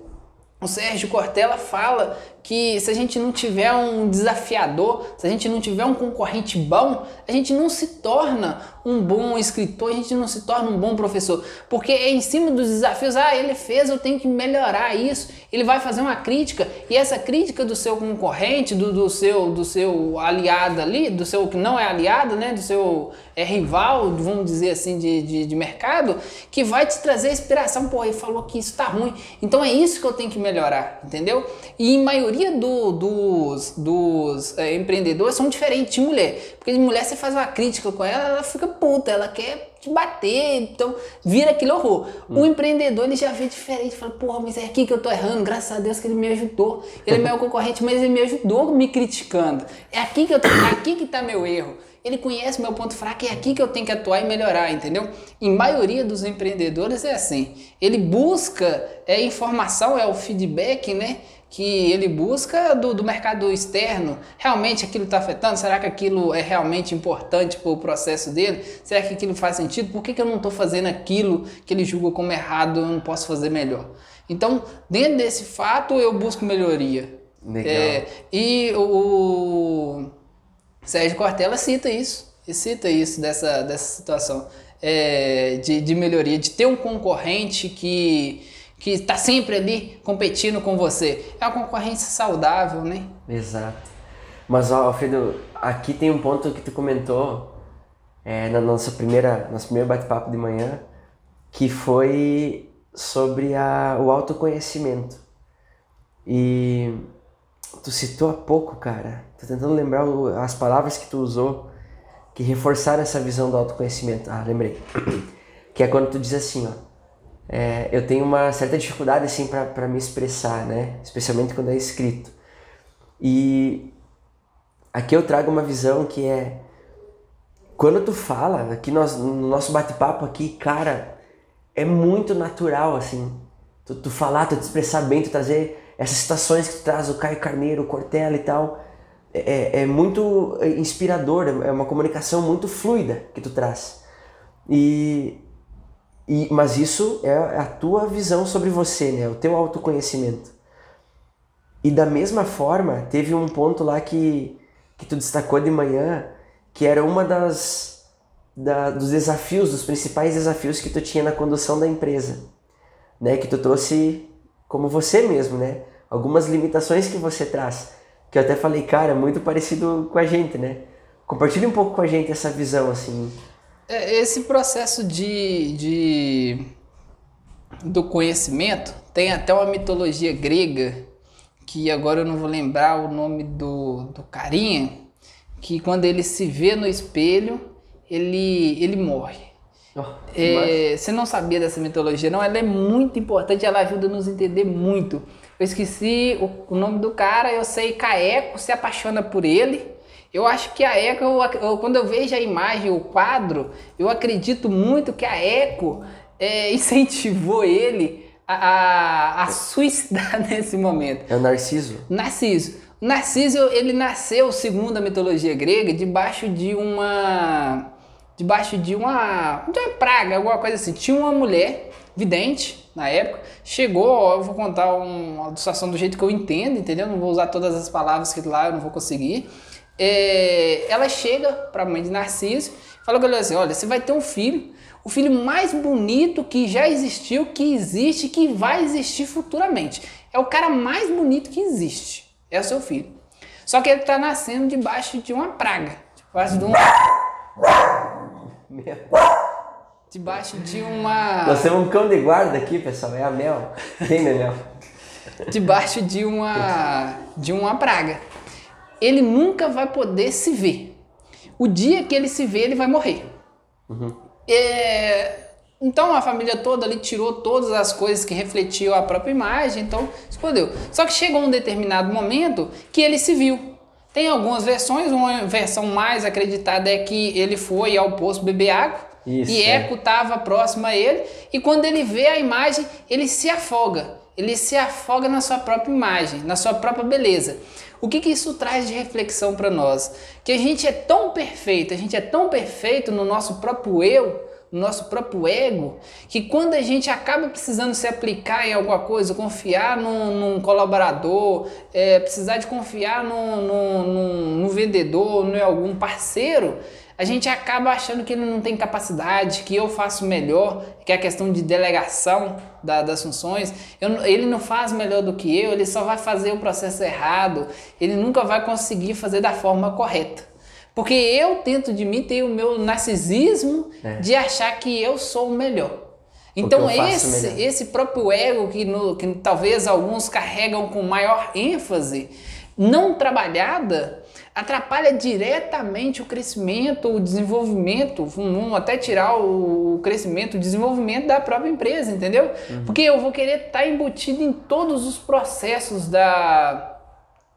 O Sérgio Cortella fala que se a gente não tiver um desafiador, se a gente não tiver um concorrente bom, a gente não se torna um bom escritor, a gente não se torna um bom professor, porque é em cima dos desafios, ah, ele fez, eu tenho que melhorar isso. Ele vai fazer uma crítica e essa crítica do seu concorrente, do, do seu do seu aliado ali, do seu que não é aliado, né, do seu é rival, vamos dizer assim, de, de, de mercado, que vai te trazer inspiração, pô, ele falou que isso tá ruim. Então é isso que eu tenho que melhorar, entendeu? E em maioria maioria do, dos, dos é, empreendedores são diferentes de mulher. Porque de mulher você faz uma crítica com ela, ela fica puta, ela quer te bater, então vira aquele horror. Hum. O empreendedor ele já vê diferente, fala, porra, mas é aqui que eu tô errando, graças a Deus que ele me ajudou. Ele é meu concorrente, mas ele me ajudou me criticando. É aqui que eu tô, é aqui que tá meu erro. Ele conhece meu ponto fraco e é aqui que eu tenho que atuar e melhorar, entendeu? Em maioria dos empreendedores é assim. Ele busca é informação, é o feedback, né? Que ele busca do, do mercado externo. Realmente aquilo está afetando? Será que aquilo é realmente importante para o processo dele? Será que aquilo faz sentido? Por que, que eu não estou fazendo aquilo que ele julga como errado? Eu não posso fazer melhor. Então, dentro desse fato, eu busco melhoria. Legal. É, e o Sérgio Cortella cita isso, cita isso dessa, dessa situação é, de, de melhoria, de ter um concorrente que que está sempre ali competindo com você. É uma concorrência saudável, né? Exato. Mas, ó, Alfredo, aqui tem um ponto que tu comentou é, na nossa primeira, nosso primeiro bate-papo de manhã, que foi sobre a, o autoconhecimento. E tu citou há pouco, cara, tô tentando lembrar as palavras que tu usou que reforçaram essa visão do autoconhecimento. Ah, lembrei. Que é quando tu diz assim, ó, é, eu tenho uma certa dificuldade assim para me expressar, né? Especialmente quando é escrito. E aqui eu trago uma visão que é quando tu fala, aqui nós, no nosso bate-papo aqui, cara, é muito natural assim. Tu, tu falar, tu te expressar bem, tu trazer essas situações que tu traz, o Caio Carneiro, o Cortella e tal. É, é, é muito inspirador, é uma comunicação muito fluida que tu traz. E e, mas isso é a tua visão sobre você, né? O teu autoconhecimento. E da mesma forma, teve um ponto lá que, que tu destacou de manhã, que era uma das da, dos desafios, dos principais desafios que tu tinha na condução da empresa, né? Que tu trouxe como você mesmo, né? Algumas limitações que você traz, que eu até falei, cara, muito parecido com a gente, né? Compartilhe um pouco com a gente essa visão, assim, é, esse processo de, de do conhecimento tem até uma mitologia grega que agora eu não vou lembrar o nome do, do carinha que quando ele se vê no espelho ele ele morre. Oh, é, você não sabia dessa mitologia não? Ela é muito importante ela ajuda a nos entender muito. Eu esqueci o, o nome do cara eu sei Caeco se apaixona por ele eu acho que a Eco, eu, quando eu vejo a imagem, o quadro, eu acredito muito que a Eco é, incentivou ele a, a, a suicidar nesse momento. É o Narciso? Narciso. Narciso, ele nasceu, segundo a mitologia grega, debaixo de uma debaixo de uma, de uma praga, alguma coisa assim. Tinha uma mulher vidente na época, chegou, eu vou contar uma situação do jeito que eu entendo, entendeu? Não vou usar todas as palavras que lá eu não vou conseguir. É, ela chega para a mãe de Narciso, fala com ela assim: olha, você vai ter um filho, o filho mais bonito que já existiu, que existe, que vai existir futuramente. É o cara mais bonito que existe. É o seu filho. Só que ele está nascendo debaixo de uma praga, debaixo de um Debaixo de uma. Nós temos um cão de guarda aqui, pessoal. É a Mel. Quem é Mel? Debaixo de uma. de uma praga. Ele nunca vai poder se ver. O dia que ele se vê, ele vai morrer. Uhum. É... Então a família toda ali tirou todas as coisas que refletiam a própria imagem, então escondeu. Só que chegou um determinado momento que ele se viu. Tem algumas versões, uma versão mais acreditada é que ele foi ao poço beber água Isso, e Eco estava próximo a ele e quando ele vê a imagem, ele se afoga. Ele se afoga na sua própria imagem, na sua própria beleza. O que, que isso traz de reflexão para nós? Que a gente é tão perfeito, a gente é tão perfeito no nosso próprio eu, nosso próprio ego, que quando a gente acaba precisando se aplicar em alguma coisa, confiar num, num colaborador, é, precisar de confiar no, no, no, no vendedor, em algum parceiro, a gente acaba achando que ele não tem capacidade, que eu faço melhor, que é a questão de delegação da, das funções. Eu, ele não faz melhor do que eu, ele só vai fazer o processo errado, ele nunca vai conseguir fazer da forma correta. Porque eu tento de mim ter o meu narcisismo é. de achar que eu sou o melhor. Então esse, esse próprio ego que, no, que talvez alguns carregam com maior ênfase, não trabalhada, atrapalha diretamente o crescimento, o desenvolvimento, vamos até tirar o crescimento, o desenvolvimento da própria empresa, entendeu? Uhum. Porque eu vou querer estar embutido em todos os processos da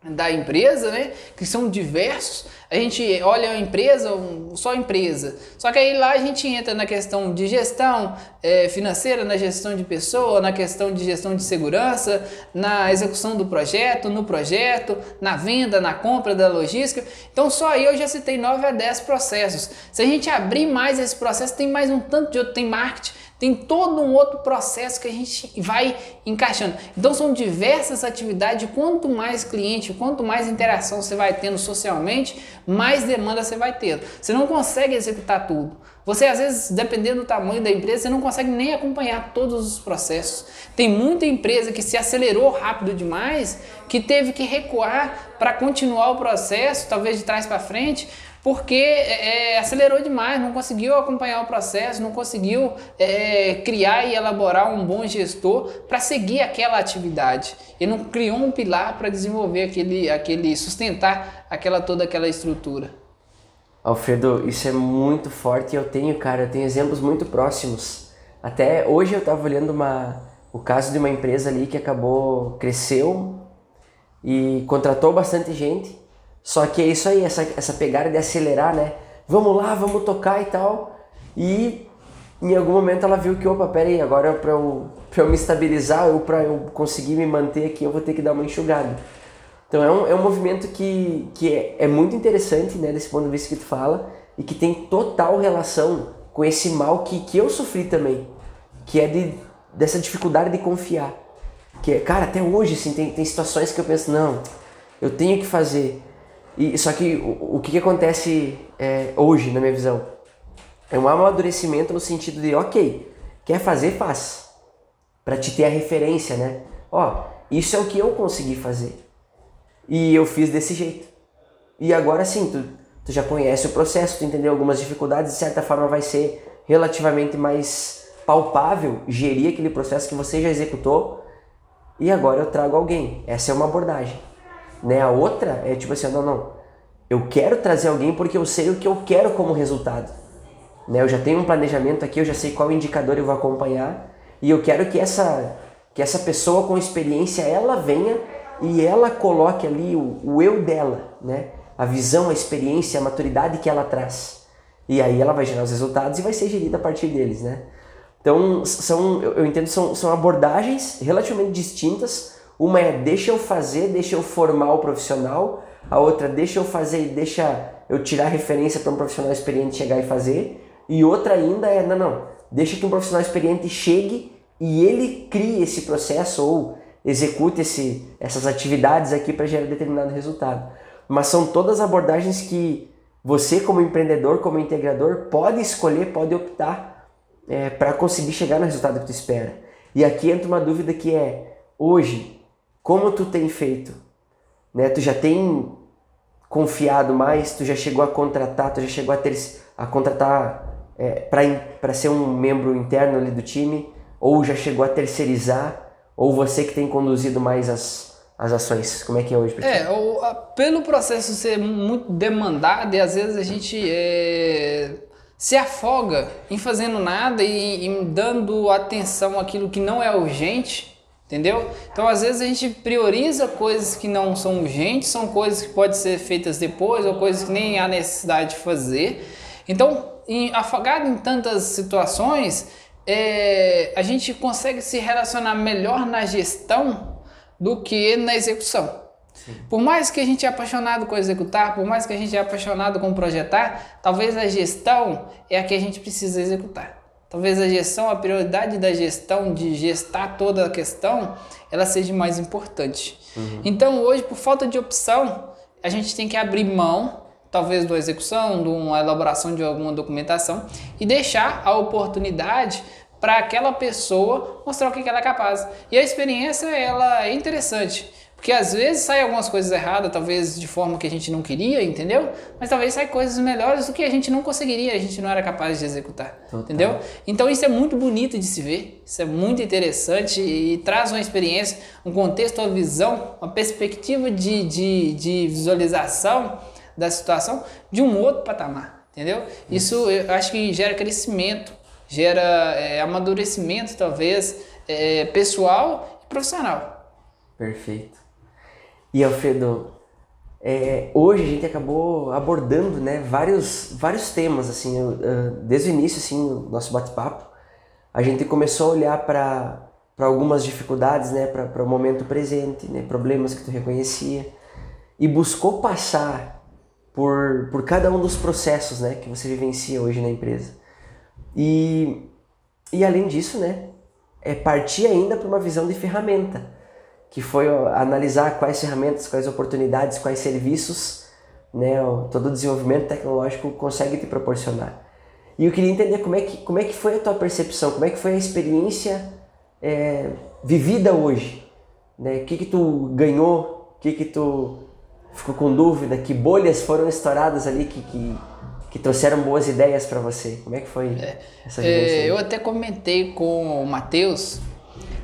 da empresa, né? Que são diversos. A gente olha a empresa, só empresa. Só que aí lá a gente entra na questão de gestão é, financeira, na gestão de pessoa, na questão de gestão de segurança, na execução do projeto, no projeto, na venda, na compra da logística. Então só aí eu já citei 9 a 10 processos. Se a gente abrir mais esse processo, tem mais um tanto de outro, tem marketing, tem todo um outro processo que a gente vai encaixando. Então são diversas atividades. Quanto mais cliente, quanto mais interação você vai tendo socialmente, mais demanda você vai tendo. Você não consegue executar tudo. Você às vezes, dependendo do tamanho da empresa, você não consegue nem acompanhar todos os processos. Tem muita empresa que se acelerou rápido demais, que teve que recuar para continuar o processo, talvez de trás para frente, porque é, é, acelerou demais, não conseguiu acompanhar o processo, não conseguiu é, criar e elaborar um bom gestor para seguir aquela atividade. Ele não criou um pilar para desenvolver aquele, aquele, sustentar aquela toda aquela estrutura. Alfredo, isso é muito forte. Eu tenho, cara, eu tenho exemplos muito próximos. Até hoje eu estava olhando uma, o caso de uma empresa ali que acabou cresceu e contratou bastante gente só que é isso aí, essa, essa pegada de acelerar, né? Vamos lá, vamos tocar e tal. E em algum momento ela viu que, opa, pera aí, agora para eu, pra eu me estabilizar ou para eu conseguir me manter aqui, eu vou ter que dar uma enxugada. Então é um, é um movimento que, que é, é muito interessante, né, desse ponto de vista que tu fala, e que tem total relação com esse mal que, que eu sofri também, que é de, dessa dificuldade de confiar. Que, é, cara, até hoje, assim, tem, tem situações que eu penso, não, eu tenho que fazer, e, só que o, o que, que acontece é, hoje, na minha visão? É um amadurecimento no sentido de, ok, quer fazer, faz. Para te ter a referência, né? Ó, isso é o que eu consegui fazer. E eu fiz desse jeito. E agora sim, tu, tu já conhece o processo, tu entendeu algumas dificuldades, de certa forma vai ser relativamente mais palpável gerir aquele processo que você já executou. E agora eu trago alguém. Essa é uma abordagem. Né? A outra é tipo assim, não, não. Eu quero trazer alguém porque eu sei o que eu quero como resultado. Né? Eu já tenho um planejamento aqui, eu já sei qual indicador eu vou acompanhar e eu quero que essa que essa pessoa com experiência ela venha e ela coloque ali o, o eu dela, né? A visão, a experiência, a maturidade que ela traz. E aí ela vai gerar os resultados e vai ser gerida a partir deles, né? Então, são, eu entendo, são, são abordagens relativamente distintas. Uma é deixa eu fazer, deixa eu formar o profissional. A outra, deixa eu fazer e deixa eu tirar referência para um profissional experiente chegar e fazer. E outra ainda é, não, não, deixa que um profissional experiente chegue e ele crie esse processo ou execute esse, essas atividades aqui para gerar determinado resultado. Mas são todas abordagens que você, como empreendedor, como integrador, pode escolher, pode optar é, para conseguir chegar no resultado que tu espera. E aqui entra uma dúvida que é, hoje, como tu tem feito? Né? Tu já tem confiado mais, tu já chegou a contratar, tu já chegou a, ter, a contratar é, para ser um membro interno ali do time, ou já chegou a terceirizar, ou você que tem conduzido mais as, as ações? Como é que é hoje? É, o, a, pelo processo ser muito demandado e às vezes a gente é, se afoga em fazendo nada e, e dando atenção àquilo que não é urgente, entendeu? Então às vezes a gente prioriza coisas que não são urgentes, são coisas que podem ser feitas depois ou coisas que nem há necessidade de fazer. Então, em, afogado em tantas situações, é, a gente consegue se relacionar melhor na gestão do que na execução. Sim. Por mais que a gente é apaixonado com executar, por mais que a gente é apaixonado com projetar, talvez a gestão é a que a gente precisa executar. Talvez a gestão, a prioridade da gestão, de gestar toda a questão, ela seja mais importante. Uhum. Então hoje, por falta de opção, a gente tem que abrir mão talvez uma execução, de uma elaboração de alguma documentação e deixar a oportunidade para aquela pessoa mostrar o que ela é capaz. E a experiência ela é interessante, porque às vezes sai algumas coisas erradas, talvez de forma que a gente não queria, entendeu? Mas talvez sai coisas melhores do que a gente não conseguiria, a gente não era capaz de executar, Total. entendeu? Então isso é muito bonito de se ver, isso é muito interessante e traz uma experiência, um contexto, uma visão, uma perspectiva de, de, de visualização da situação de um outro patamar, entendeu? Isso eu acho que gera crescimento, gera é, amadurecimento, talvez, é, pessoal e profissional. Perfeito. E Alfredo, é, hoje a gente acabou abordando né, vários, vários temas, assim, desde o início, assim, nosso bate-papo, a gente começou a olhar para para algumas dificuldades, né, para o momento presente, né, problemas que tu reconhecia e buscou passar por, por cada um dos processos né, que você vivencia hoje na empresa. E, e além disso, né, é partir ainda para uma visão de ferramenta, que foi analisar quais ferramentas, quais oportunidades, quais serviços né, todo o desenvolvimento tecnológico consegue te proporcionar. E eu queria entender como é que, como é que foi a tua percepção, como é que foi a experiência é, vivida hoje. Né? O que, que tu ganhou, o que, que tu ficou com dúvida? Que bolhas foram estouradas ali que, que, que trouxeram boas ideias para você? Como é que foi é, essa vivência? É, eu até comentei com o Matheus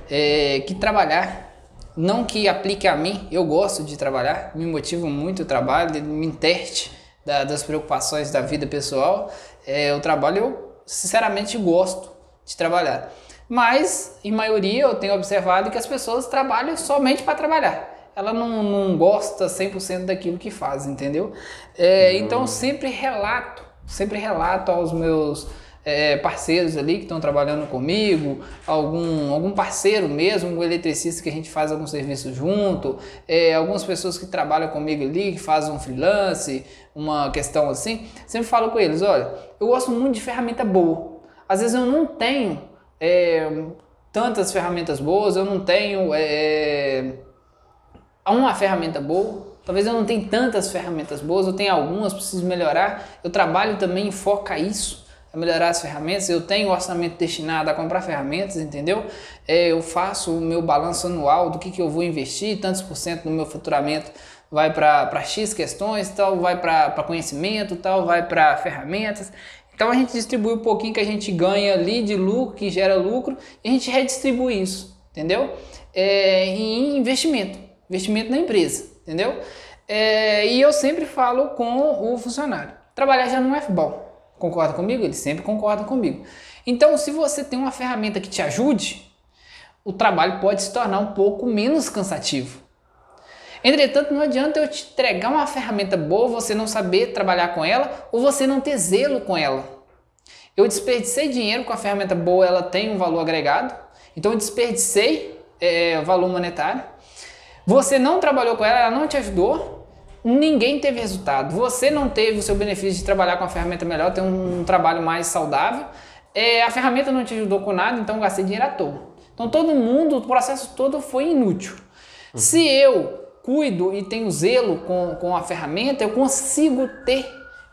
é, que trabalhar, não que aplique a mim, eu gosto de trabalhar, me motiva muito o trabalho, me interte da, das preocupações da vida pessoal. É, o trabalho eu sinceramente gosto de trabalhar. Mas, em maioria, eu tenho observado que as pessoas trabalham somente para trabalhar ela não, não gosta 100% daquilo que faz, entendeu? É, uhum. Então sempre relato, sempre relato aos meus é, parceiros ali que estão trabalhando comigo, algum, algum parceiro mesmo, um eletricista que a gente faz algum serviço junto, é, algumas pessoas que trabalham comigo ali, que fazem um freelance, uma questão assim, sempre falo com eles, olha, eu gosto muito de ferramenta boa. Às vezes eu não tenho é, tantas ferramentas boas, eu não tenho é, uma ferramenta boa. Talvez eu não tenha tantas ferramentas boas, eu tenho algumas, preciso melhorar. Eu trabalho também foca isso, a melhorar as ferramentas. Eu tenho orçamento destinado a comprar ferramentas, entendeu? É, eu faço o meu balanço anual do que, que eu vou investir, tantos por cento do meu faturamento vai para X questões, tal, vai para conhecimento, tal, vai para ferramentas. Então a gente distribui um pouquinho que a gente ganha ali de lucro, que gera lucro, e a gente redistribui isso, entendeu? É, em investimento investimento na empresa, entendeu? É, e eu sempre falo com o funcionário: trabalhar já não é bom. Concorda comigo? Eles sempre concordam comigo. Então, se você tem uma ferramenta que te ajude, o trabalho pode se tornar um pouco menos cansativo. Entretanto, não adianta eu te entregar uma ferramenta boa, você não saber trabalhar com ela ou você não ter zelo com ela. Eu desperdicei dinheiro com a ferramenta boa, ela tem um valor agregado. Então eu desperdicei é, valor monetário. Você não trabalhou com ela, ela não te ajudou. Ninguém teve resultado. Você não teve o seu benefício de trabalhar com a ferramenta melhor, ter um, um trabalho mais saudável. É, a ferramenta não te ajudou com nada, então gastei dinheiro à toa. Então todo mundo, o processo todo foi inútil. Uhum. Se eu cuido e tenho zelo com, com a ferramenta, eu consigo ter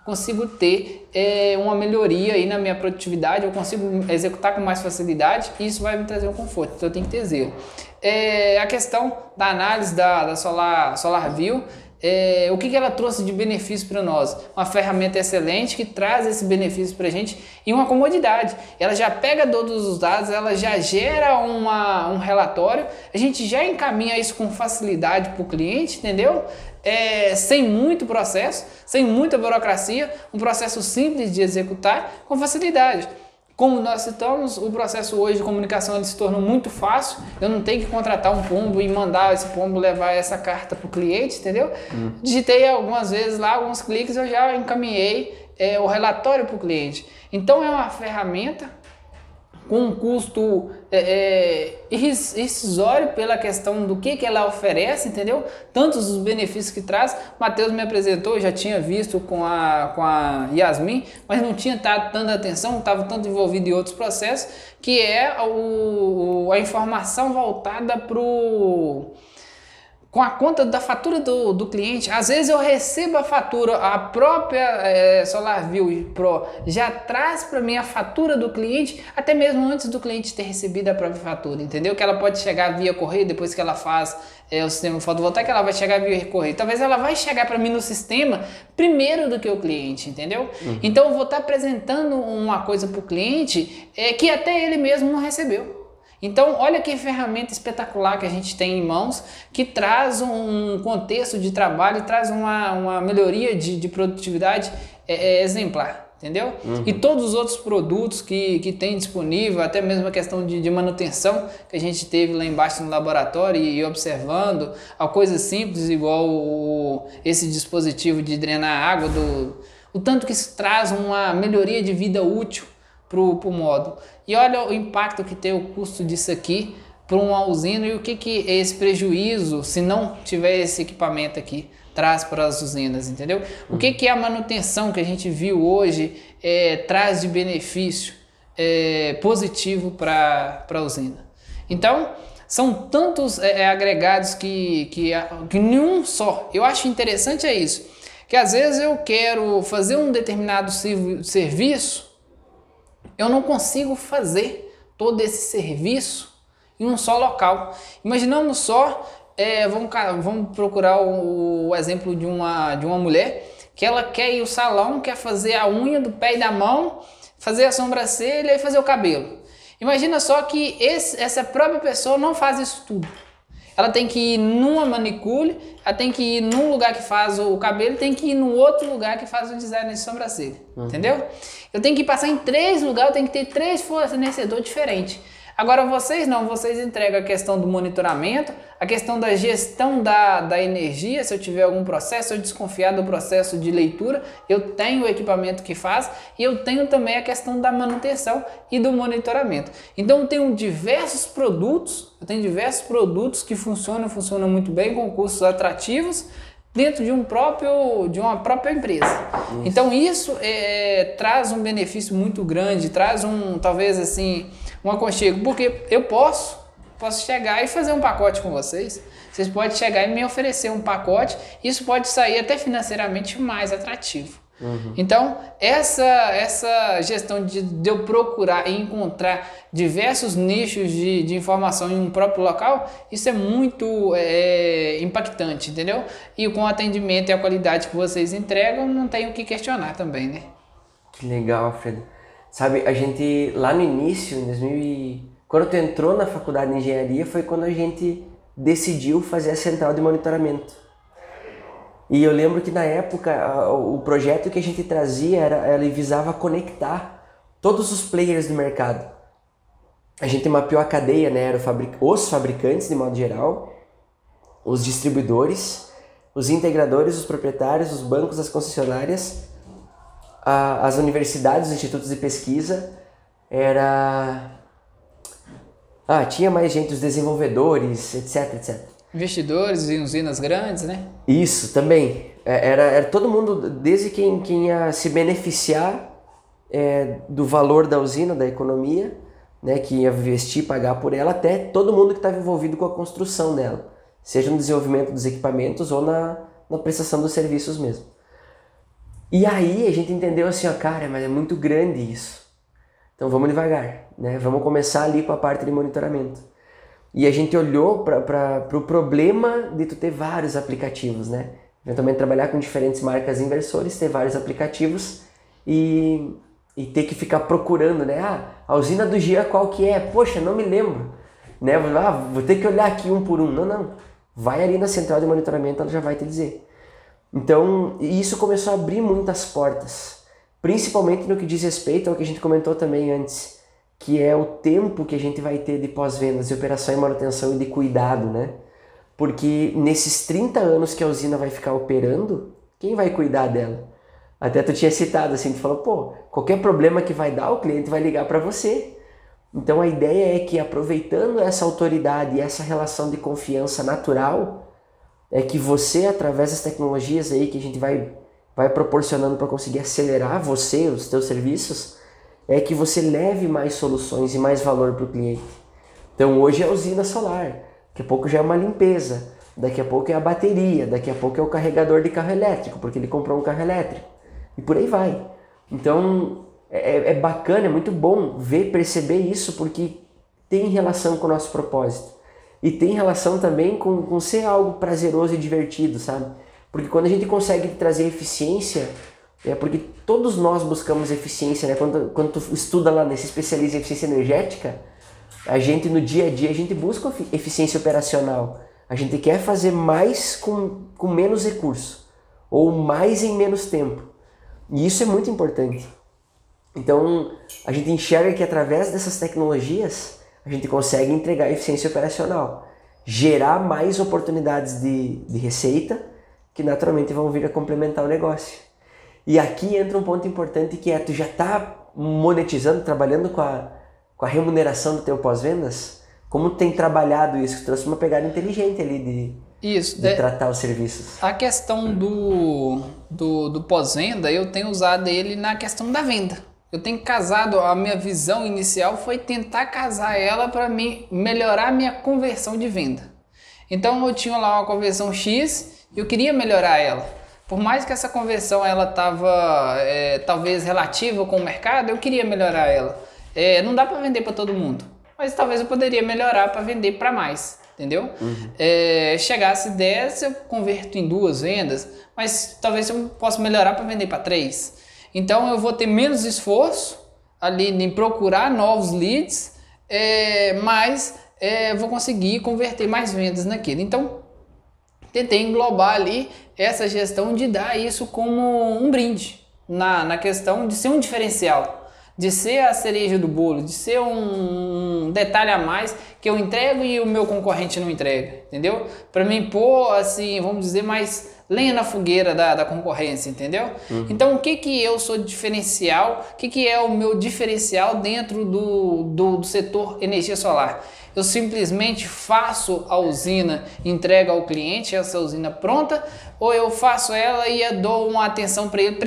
consigo ter é, uma melhoria aí na minha produtividade, eu consigo executar com mais facilidade e isso vai me trazer um conforto, então eu tenho que ter zelo. É, a questão da análise da, da Solar, SolarView é, o que, que ela trouxe de benefício para nós? Uma ferramenta excelente que traz esse benefício para a gente e uma comodidade. Ela já pega todos os dados, ela já gera uma, um relatório, a gente já encaminha isso com facilidade para o cliente, entendeu? É, sem muito processo, sem muita burocracia, um processo simples de executar com facilidade. Como nós citamos, o processo hoje de comunicação ele se tornou muito fácil. Eu não tenho que contratar um pombo e mandar esse pombo levar essa carta para o cliente, entendeu? Hum. Digitei algumas vezes lá, alguns cliques, eu já encaminhei é, o relatório para o cliente. Então é uma ferramenta com um custo é, é, irrisório pela questão do que, que ela oferece, entendeu? Tantos os benefícios que traz. Matheus me apresentou, já tinha visto com a, com a Yasmin, mas não tinha dado tanta atenção, estava tanto envolvido em outros processos, que é o, a informação voltada para o com a conta da fatura do, do cliente. Às vezes eu recebo a fatura, a própria é, SolarView Pro já traz para mim a fatura do cliente, até mesmo antes do cliente ter recebido a própria fatura, entendeu? Que ela pode chegar via correio depois que ela faz é, o sistema fotovoltaico, ela vai chegar via correio. Talvez ela vai chegar para mim no sistema primeiro do que o cliente, entendeu? Uhum. Então eu vou estar tá apresentando uma coisa para o cliente é, que até ele mesmo não recebeu. Então, olha que ferramenta espetacular que a gente tem em mãos, que traz um contexto de trabalho, traz uma, uma melhoria de, de produtividade é, é, exemplar, entendeu? Uhum. E todos os outros produtos que, que tem disponível, até mesmo a questão de, de manutenção que a gente teve lá embaixo no laboratório e, e observando, a coisas simples igual o, esse dispositivo de drenar água, do, o tanto que isso traz uma melhoria de vida útil para o módulo. E olha o impacto que tem o custo disso aqui para uma usina e o que, que esse prejuízo, se não tiver esse equipamento aqui, traz para as usinas, entendeu? O que, que é a manutenção que a gente viu hoje é, traz de benefício é, positivo para a usina. Então, são tantos é, é, agregados que, que, que nenhum só. Eu acho interessante é isso, que às vezes eu quero fazer um determinado serviço eu não consigo fazer todo esse serviço em um só local. Imaginamos só, é, vamos, vamos procurar o, o, exemplo de uma, de uma mulher que ela quer ir ao salão, quer fazer a unha do pé e da mão, fazer a sobrancelha e fazer o cabelo. Imagina só que esse, essa própria pessoa não faz isso tudo. Ela tem que ir numa manicure, ela tem que ir num lugar que faz o cabelo, tem que ir no outro lugar que faz o design de sobrancelha. Uhum. Entendeu? Eu tenho que passar em três lugares, eu tenho que ter três fornecedores diferentes. Agora vocês não, vocês entregam a questão do monitoramento, a questão da gestão da, da energia, se eu tiver algum processo, eu desconfiar do processo de leitura, eu tenho o equipamento que faz e eu tenho também a questão da manutenção e do monitoramento. Então eu tenho diversos produtos, eu tenho diversos produtos que funcionam, funcionam muito bem com custos atrativos, dentro de um próprio de uma própria empresa. Isso. Então isso é, traz um benefício muito grande, traz um talvez assim um aconchego, porque eu posso posso chegar e fazer um pacote com vocês. Vocês podem chegar e me oferecer um pacote, isso pode sair até financeiramente mais atrativo. Uhum. Então, essa, essa gestão de, de, eu procurar e encontrar diversos nichos de, de informação em um próprio local, isso é muito é, impactante, entendeu? E com o atendimento e a qualidade que vocês entregam, não tem o que questionar também, né? Que legal, Alfredo. Sabe, a gente lá no início, em 2000 quando tu entrou na faculdade de engenharia, foi quando a gente decidiu fazer a central de monitoramento. E eu lembro que na época o projeto que a gente trazia era, ele visava conectar todos os players do mercado. A gente mapeou a cadeia, né? Era fabric... os fabricantes de modo geral, os distribuidores, os integradores, os proprietários, os bancos, as concessionárias a, as universidades, os institutos de pesquisa, era. Ah, tinha mais gente, os desenvolvedores, etc, etc. Investidores em usinas grandes, né? Isso, também. É, era, era todo mundo, desde quem, quem ia se beneficiar é, do valor da usina, da economia, né, que ia investir, pagar por ela, até todo mundo que estava envolvido com a construção dela, seja no desenvolvimento dos equipamentos ou na, na prestação dos serviços mesmo. E aí a gente entendeu assim, ó, cara, mas é muito grande isso. Então vamos devagar, né? Vamos começar ali com a parte de monitoramento. E a gente olhou para o pro problema de tu ter vários aplicativos, né? Eventualmente trabalhar com diferentes marcas inversores, ter vários aplicativos e, e ter que ficar procurando, né? Ah, a usina do Gia qual que é? Poxa, não me lembro. Né? Ah, vou ter que olhar aqui um por um. Não, não. Vai ali na central de monitoramento, ela já vai te dizer. Então, isso começou a abrir muitas portas, principalmente no que diz respeito ao que a gente comentou também antes, que é o tempo que a gente vai ter de pós-vendas, de operação e manutenção e de cuidado, né? Porque nesses 30 anos que a usina vai ficar operando, quem vai cuidar dela? Até tu tinha citado assim, tu falou, pô, qualquer problema que vai dar, o cliente vai ligar para você. Então a ideia é que aproveitando essa autoridade e essa relação de confiança natural, é que você, através das tecnologias aí que a gente vai, vai proporcionando para conseguir acelerar você, os seus serviços, é que você leve mais soluções e mais valor para o cliente. Então hoje é a usina solar, daqui a pouco já é uma limpeza, daqui a pouco é a bateria, daqui a pouco é o carregador de carro elétrico, porque ele comprou um carro elétrico. E por aí vai. Então é, é bacana, é muito bom ver, perceber isso, porque tem relação com o nosso propósito. E tem relação também com, com ser algo prazeroso e divertido, sabe? Porque quando a gente consegue trazer eficiência, é porque todos nós buscamos eficiência, né? Quando, quando tu estuda lá, né, se especializa em eficiência energética, a gente no dia a dia, a gente busca eficiência operacional. A gente quer fazer mais com, com menos recurso, ou mais em menos tempo. E isso é muito importante. Então, a gente enxerga que através dessas tecnologias, a gente consegue entregar eficiência operacional, gerar mais oportunidades de, de receita que naturalmente vão vir a complementar o negócio. E aqui entra um ponto importante que é tu já está monetizando, trabalhando com a, com a remuneração do teu pós-vendas? Como tu tem trabalhado isso? Tu trouxe uma pegada inteligente ali de, isso, de, de tratar os serviços. A questão do, do, do pós-venda, eu tenho usado ele na questão da venda. Eu tenho casado, a minha visão inicial foi tentar casar ela para mim melhorar a minha conversão de venda. Então eu tinha lá uma conversão X e eu queria melhorar ela. Por mais que essa conversão ela estava é, talvez relativa com o mercado, eu queria melhorar ela. É, não dá para vender para todo mundo, mas talvez eu poderia melhorar para vender para mais, entendeu? Uhum. É, chegasse 10, eu converto em duas vendas, mas talvez eu possa melhorar para vender para três. Então eu vou ter menos esforço ali em procurar novos leads, é, mas é, vou conseguir converter mais vendas naquilo. Então tentei englobar ali essa gestão de dar isso como um brinde na, na questão de ser um diferencial de ser a cereja do bolo, de ser um, detalhe a mais que eu entrego e o meu concorrente não entrega, entendeu? Para mim pôr assim, vamos dizer, mais lenha na fogueira da, da concorrência, entendeu? Uhum. Então, o que que eu sou diferencial? O que que é o meu diferencial dentro do, do, do setor energia solar? Eu simplesmente faço a usina, entrego ao cliente essa usina pronta, ou eu faço ela e dou uma atenção para ele,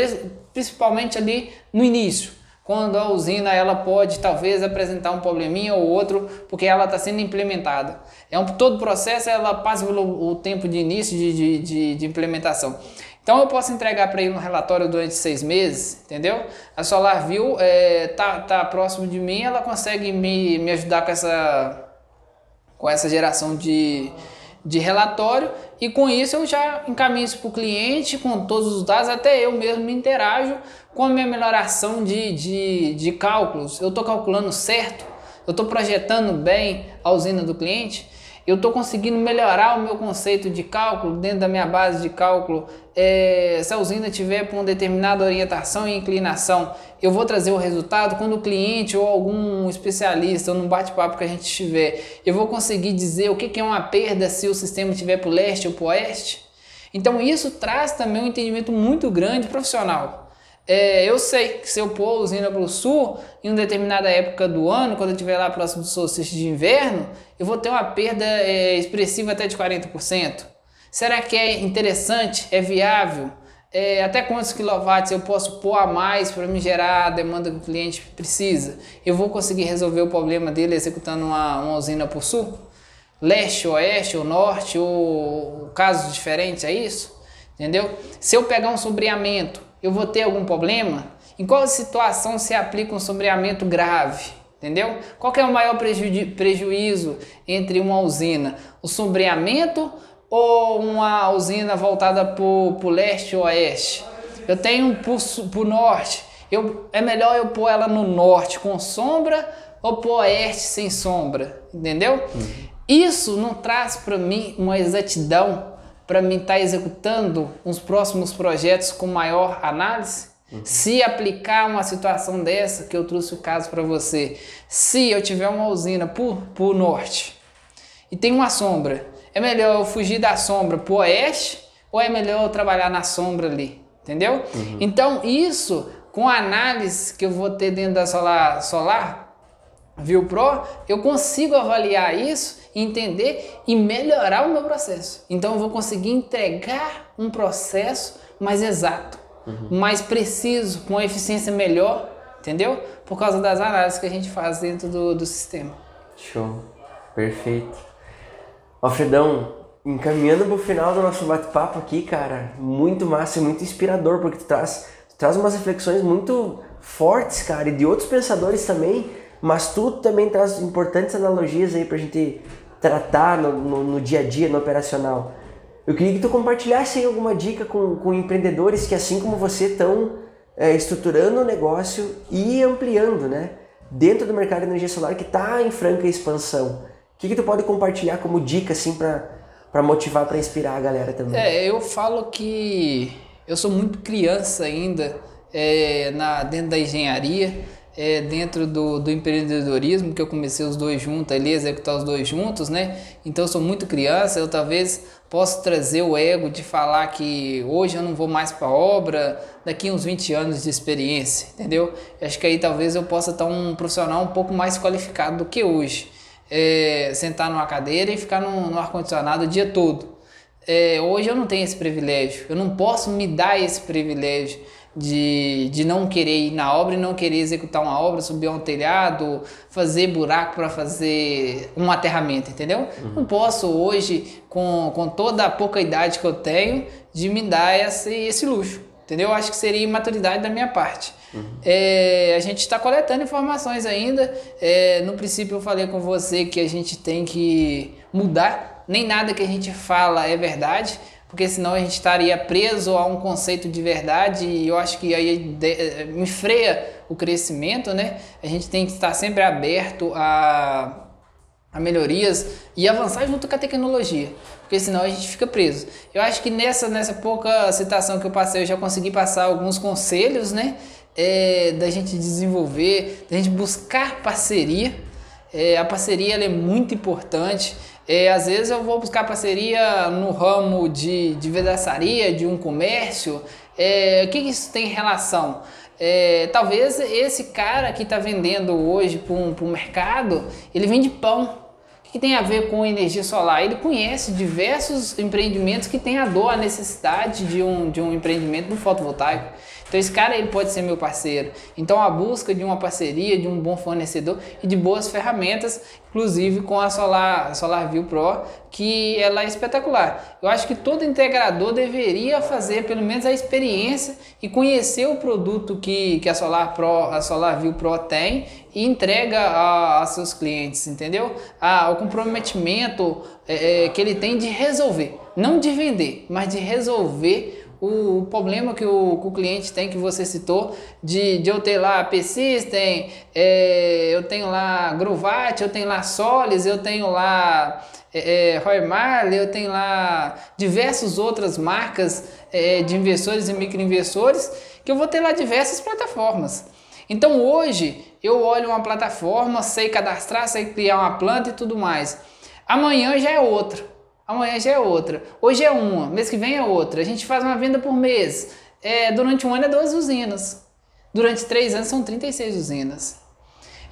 principalmente ali no início quando a usina ela pode talvez apresentar um probleminha ou outro porque ela está sendo implementada. É um todo processo ela passa pelo o tempo de início de, de, de, de implementação. Então eu posso entregar para ele um relatório durante seis meses, entendeu? A SolarView é, tá, tá próximo de mim, ela consegue me, me ajudar com essa, com essa geração de, de relatório e com isso eu já encaminho isso para o cliente com todos os dados, até eu mesmo me interajo com a minha melhoração de, de, de cálculos. Eu estou calculando certo, eu estou projetando bem a usina do cliente, eu estou conseguindo melhorar o meu conceito de cálculo dentro da minha base de cálculo. É, se a usina tiver com uma determinada orientação e inclinação, eu vou trazer o resultado quando o cliente ou algum especialista ou num bate-papo que a gente estiver, eu vou conseguir dizer o que, que é uma perda se o sistema estiver para o leste ou para o oeste. Então isso traz também um entendimento muito grande profissional. É, eu sei que se eu pôr a usina para o sul, em uma determinada época do ano, quando eu estiver lá próximo do solstício de inverno, eu vou ter uma perda é, expressiva até de 40%. Será que é interessante? É viável? É, até quantos quilowatts eu posso pôr a mais para me gerar a demanda que o cliente precisa? Eu vou conseguir resolver o problema dele executando uma, uma usina por sul? Leste, oeste ou norte, ou casos diferentes, é isso? Entendeu? Se eu pegar um sombreamento eu vou ter algum problema? Em qual situação se aplica um sombreamento grave? Entendeu? Qual é o maior preju prejuízo entre uma usina? O sombreamento ou uma usina voltada para o leste ou oeste? Eu tenho para o norte. Eu, é melhor eu pôr ela no norte com sombra ou o oeste sem sombra? Entendeu? Uhum. Isso não traz para mim uma exatidão para mim estar tá executando uns próximos projetos com maior análise? Uhum. Se aplicar uma situação dessa, que eu trouxe o caso para você, se eu tiver uma usina por, por norte e tem uma sombra, é melhor eu fugir da sombra para o oeste ou é melhor eu trabalhar na sombra ali? Entendeu? Uhum. Então, isso, com a análise que eu vou ter dentro da Solar, Solar View Pro, eu consigo avaliar isso entender e melhorar o meu processo. Então eu vou conseguir entregar um processo mais exato, uhum. mais preciso, com eficiência melhor, entendeu? Por causa das análises que a gente faz dentro do, do sistema. Show, perfeito. Alfredão, encaminhando para o final do nosso bate-papo aqui, cara, muito massa e muito inspirador, porque tu traz, tu traz umas reflexões muito fortes, cara, e de outros pensadores também, mas tu também traz importantes analogias aí para a gente tratar no, no, no, dia a dia, no operacional. Eu queria que tu compartilhasse alguma dica com, com empreendedores que, assim como você, estão é, estruturando o negócio e ampliando, né? Dentro do mercado de energia solar que está em franca expansão. O que, que tu pode compartilhar como dica, assim, para motivar, para inspirar a galera também? É, eu falo que eu sou muito criança ainda é, na, dentro da engenharia é, dentro do, do empreendedorismo, que eu comecei os dois juntos ali, executar os dois juntos, né? Então eu sou muito criança, eu talvez possa trazer o ego de falar que hoje eu não vou mais para a obra, daqui uns 20 anos de experiência, entendeu? Acho que aí talvez eu possa estar um profissional um pouco mais qualificado do que hoje. É, sentar numa cadeira e ficar no, no ar-condicionado o dia todo. É, hoje eu não tenho esse privilégio, eu não posso me dar esse privilégio de, de não querer ir na obra e não querer executar uma obra, subir um telhado, fazer buraco para fazer um aterramento, entendeu? Uhum. Não posso hoje, com, com toda a pouca idade que eu tenho, de me dar esse, esse luxo, entendeu? Acho que seria imaturidade da minha parte. Uhum. É, a gente está coletando informações ainda. É, no princípio eu falei com você que a gente tem que mudar. Nem nada que a gente fala é verdade porque senão a gente estaria preso a um conceito de verdade e eu acho que aí eh, me freia o crescimento, né? A gente tem que estar sempre aberto a, a melhorias e avançar junto com a tecnologia, porque senão a gente fica preso. Eu acho que nessa, nessa pouca citação que eu passei, eu já consegui passar alguns conselhos, né? É, da gente desenvolver, da gente buscar parceria. É, a parceria é muito importante. É, às vezes eu vou buscar parceria no ramo de, de vedaçaria, de um comércio. É, o que, isso tem relação? É, talvez esse cara que está vendendo hoje para o mercado, ele vende pão. O que tem a ver com energia solar? Ele conhece diversos empreendimentos que têm a dor, a necessidade de um, de um empreendimento no fotovoltaico. Então esse cara ele pode ser meu parceiro. Então a busca de uma parceria, de um bom fornecedor e de boas ferramentas, inclusive com a Solar, SolarView Pro, que ela é espetacular. Eu acho que todo integrador deveria fazer pelo menos a experiência e conhecer o produto que, que a Solar Pro, a SolarView Pro tem e entrega a, a seus clientes, entendeu? Ah, o comprometimento é, é, que ele tem de resolver, não de vender, mas de resolver o, problema que o, que o, cliente tem, que você citou, de, de eu ter lá Persistem, é, eu tenho lá Grovat, eu tenho lá Solis, eu tenho lá é, é, Roy Marley, eu tenho lá diversas outras marcas é, de investidores e microinvestores, que eu vou ter lá diversas plataformas. Então hoje eu olho uma plataforma, sei cadastrar, sei criar uma planta e tudo mais. Amanhã já é outra. Amanhã já é outra. Hoje é uma, mês que vem é outra. A gente faz uma venda por mês. é, durante um ano é 12 usinas. Durante três anos são 36 usinas.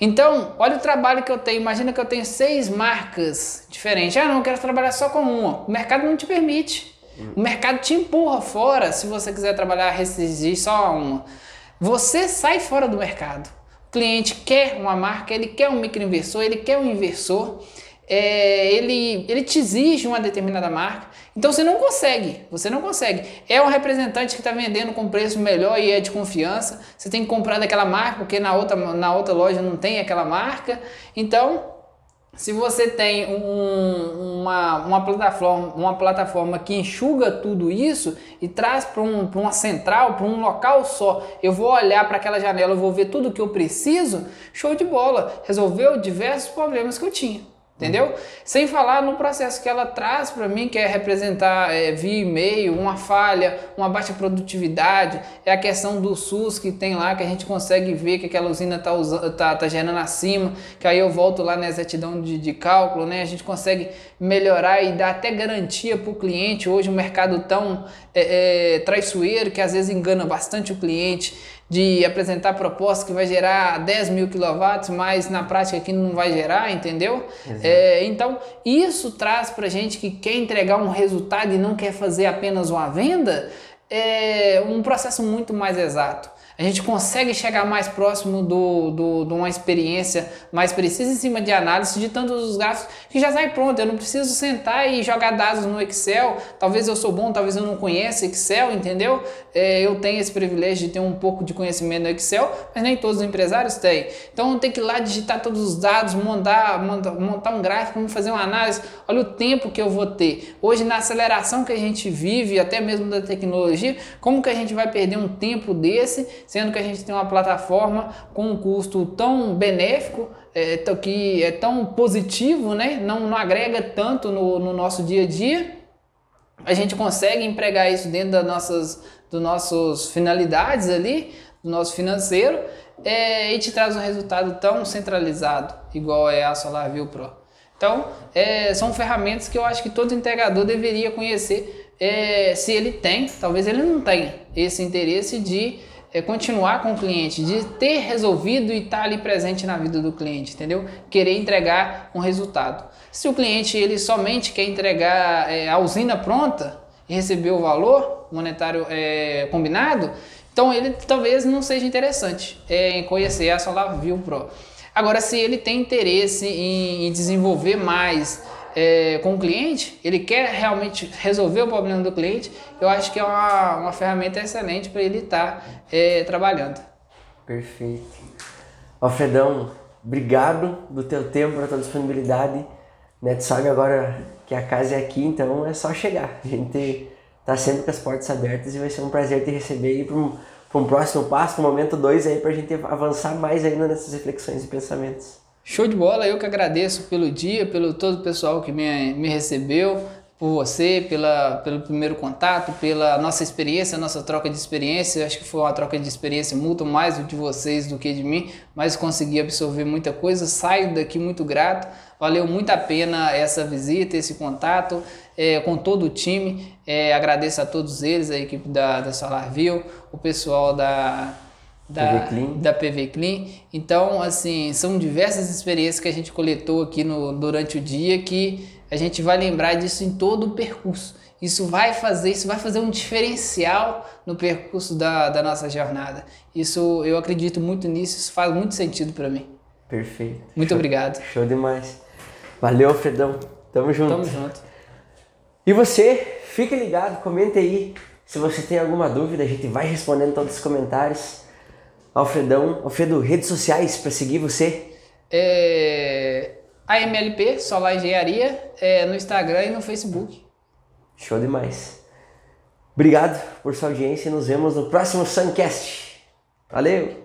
Então, olha o trabalho que eu tenho. Imagina que eu tenho seis marcas diferentes. Ah, não, eu quero trabalhar só com uma. O mercado não te permite. O mercado te empurra fora se você quiser trabalhar, restringir só uma. Você sai fora do mercado. O cliente quer uma marca, ele quer um microinversor, ele quer um inversor é, ele, ele te exige uma determinada marca, então você não consegue, você não consegue. É um representante que está vendendo com preço melhor e é de confiança, você tem que comprar daquela marca porque na outra, na outra loja não tem aquela marca. Então, se você tem um, uma, uma, plataforma, uma plataforma que enxuga tudo isso e traz para um, uma central, para um local só, eu vou olhar para aquela janela, eu vou ver tudo que eu preciso, show de bola, resolveu diversos problemas que eu tinha. Entendeu? Sem falar no processo que ela traz para mim, que é representar é, via e-mail uma falha, uma baixa produtividade, é a questão do SUS que tem lá, que a gente consegue ver que aquela usina está tá, tá gerando acima, que aí eu volto lá na exatidão de, de cálculo, né? A gente consegue melhorar e dar até garantia para o cliente. Hoje o mercado tão é, é, traiçoeiro que às vezes engana bastante o cliente de apresentar proposta que vai gerar 10 mil quilowatts, mas na prática aqui não vai gerar, entendeu? É, então, isso traz para gente que quer entregar um resultado e não quer fazer apenas uma venda, é um processo muito mais exato a gente consegue chegar mais próximo do, do, de uma experiência mais precisa em cima de análise de tantos os gráficos que já sai pronto. Eu não preciso sentar e jogar dados no Excel. Talvez eu sou bom, talvez eu não conheça Excel, entendeu? É, eu tenho esse privilégio de ter um pouco de conhecimento no Excel, mas nem todos os empresários têm. Então tem que ir lá digitar todos os dados, montar, montar, montar um gráfico, fazer uma análise. Olha o tempo que eu vou ter. Hoje, na aceleração que a gente vive, até mesmo da tecnologia, como que a gente vai perder um tempo desse? Sendo que a gente tem uma plataforma com um custo tão benéfico, é, que é tão positivo, né? não, não agrega tanto no, no nosso dia a dia, a gente consegue empregar isso dentro das nossas, das nossas finalidades ali, do nosso financeiro, é, e te traz um resultado tão centralizado, igual é a SolarView Pro. Então, é, são ferramentas que eu acho que todo integrador deveria conhecer, é, se ele tem, talvez ele não tenha esse interesse de é continuar com o cliente, de ter resolvido e estar tá ali presente na vida do cliente, entendeu? Querer entregar um resultado. Se o cliente ele somente quer entregar é, a usina pronta e receber o valor monetário é, combinado, então ele talvez não seja interessante é, em conhecer a SolarView Pro. Agora, se ele tem interesse em, em desenvolver mais é, com o cliente, ele quer realmente resolver o problema do cliente, eu acho que é uma, uma ferramenta excelente para ele estar tá, é, trabalhando. Perfeito. Alfredão, obrigado do teu tempo, da tua disponibilidade. Né, sabe agora que a casa é aqui, então é só chegar. A gente tá sempre com as portas abertas e vai ser um prazer te receber aí para um, um próximo passo, para o momento 2 aí, para a gente avançar mais ainda nessas reflexões e pensamentos. Show de bola, eu que agradeço pelo dia, pelo todo o pessoal que me, me recebeu, por você, pela, pelo primeiro contato, pela nossa experiência, nossa troca de experiência. Acho que foi uma troca de experiência muito mais de vocês do que de mim, mas consegui absorver muita coisa. Saio daqui muito grato. Valeu muito a pena essa visita, esse contato é, com todo o time. É, agradeço a todos eles, a equipe da, da SolarView, o pessoal da da PV, Clean. da PV Clean. Então, assim, são diversas experiências que a gente coletou aqui no, durante o dia que a gente vai lembrar disso em todo o percurso. Isso vai fazer, isso vai fazer um diferencial no percurso da, da nossa jornada. Isso eu acredito muito nisso, isso faz muito sentido para mim. Perfeito. Muito Show, obrigado. Show demais. Valeu, Fredão. Tamo junto. Tamo junto. E você, fique ligado, comente aí. Se você tem alguma dúvida, a gente vai respondendo todos os comentários. Alfredão, Alfredo, redes sociais para seguir você? É... AMLP, Solar Engenharia, é, no Instagram e no Facebook. Show demais. Obrigado por sua audiência e nos vemos no próximo Suncast. Valeu!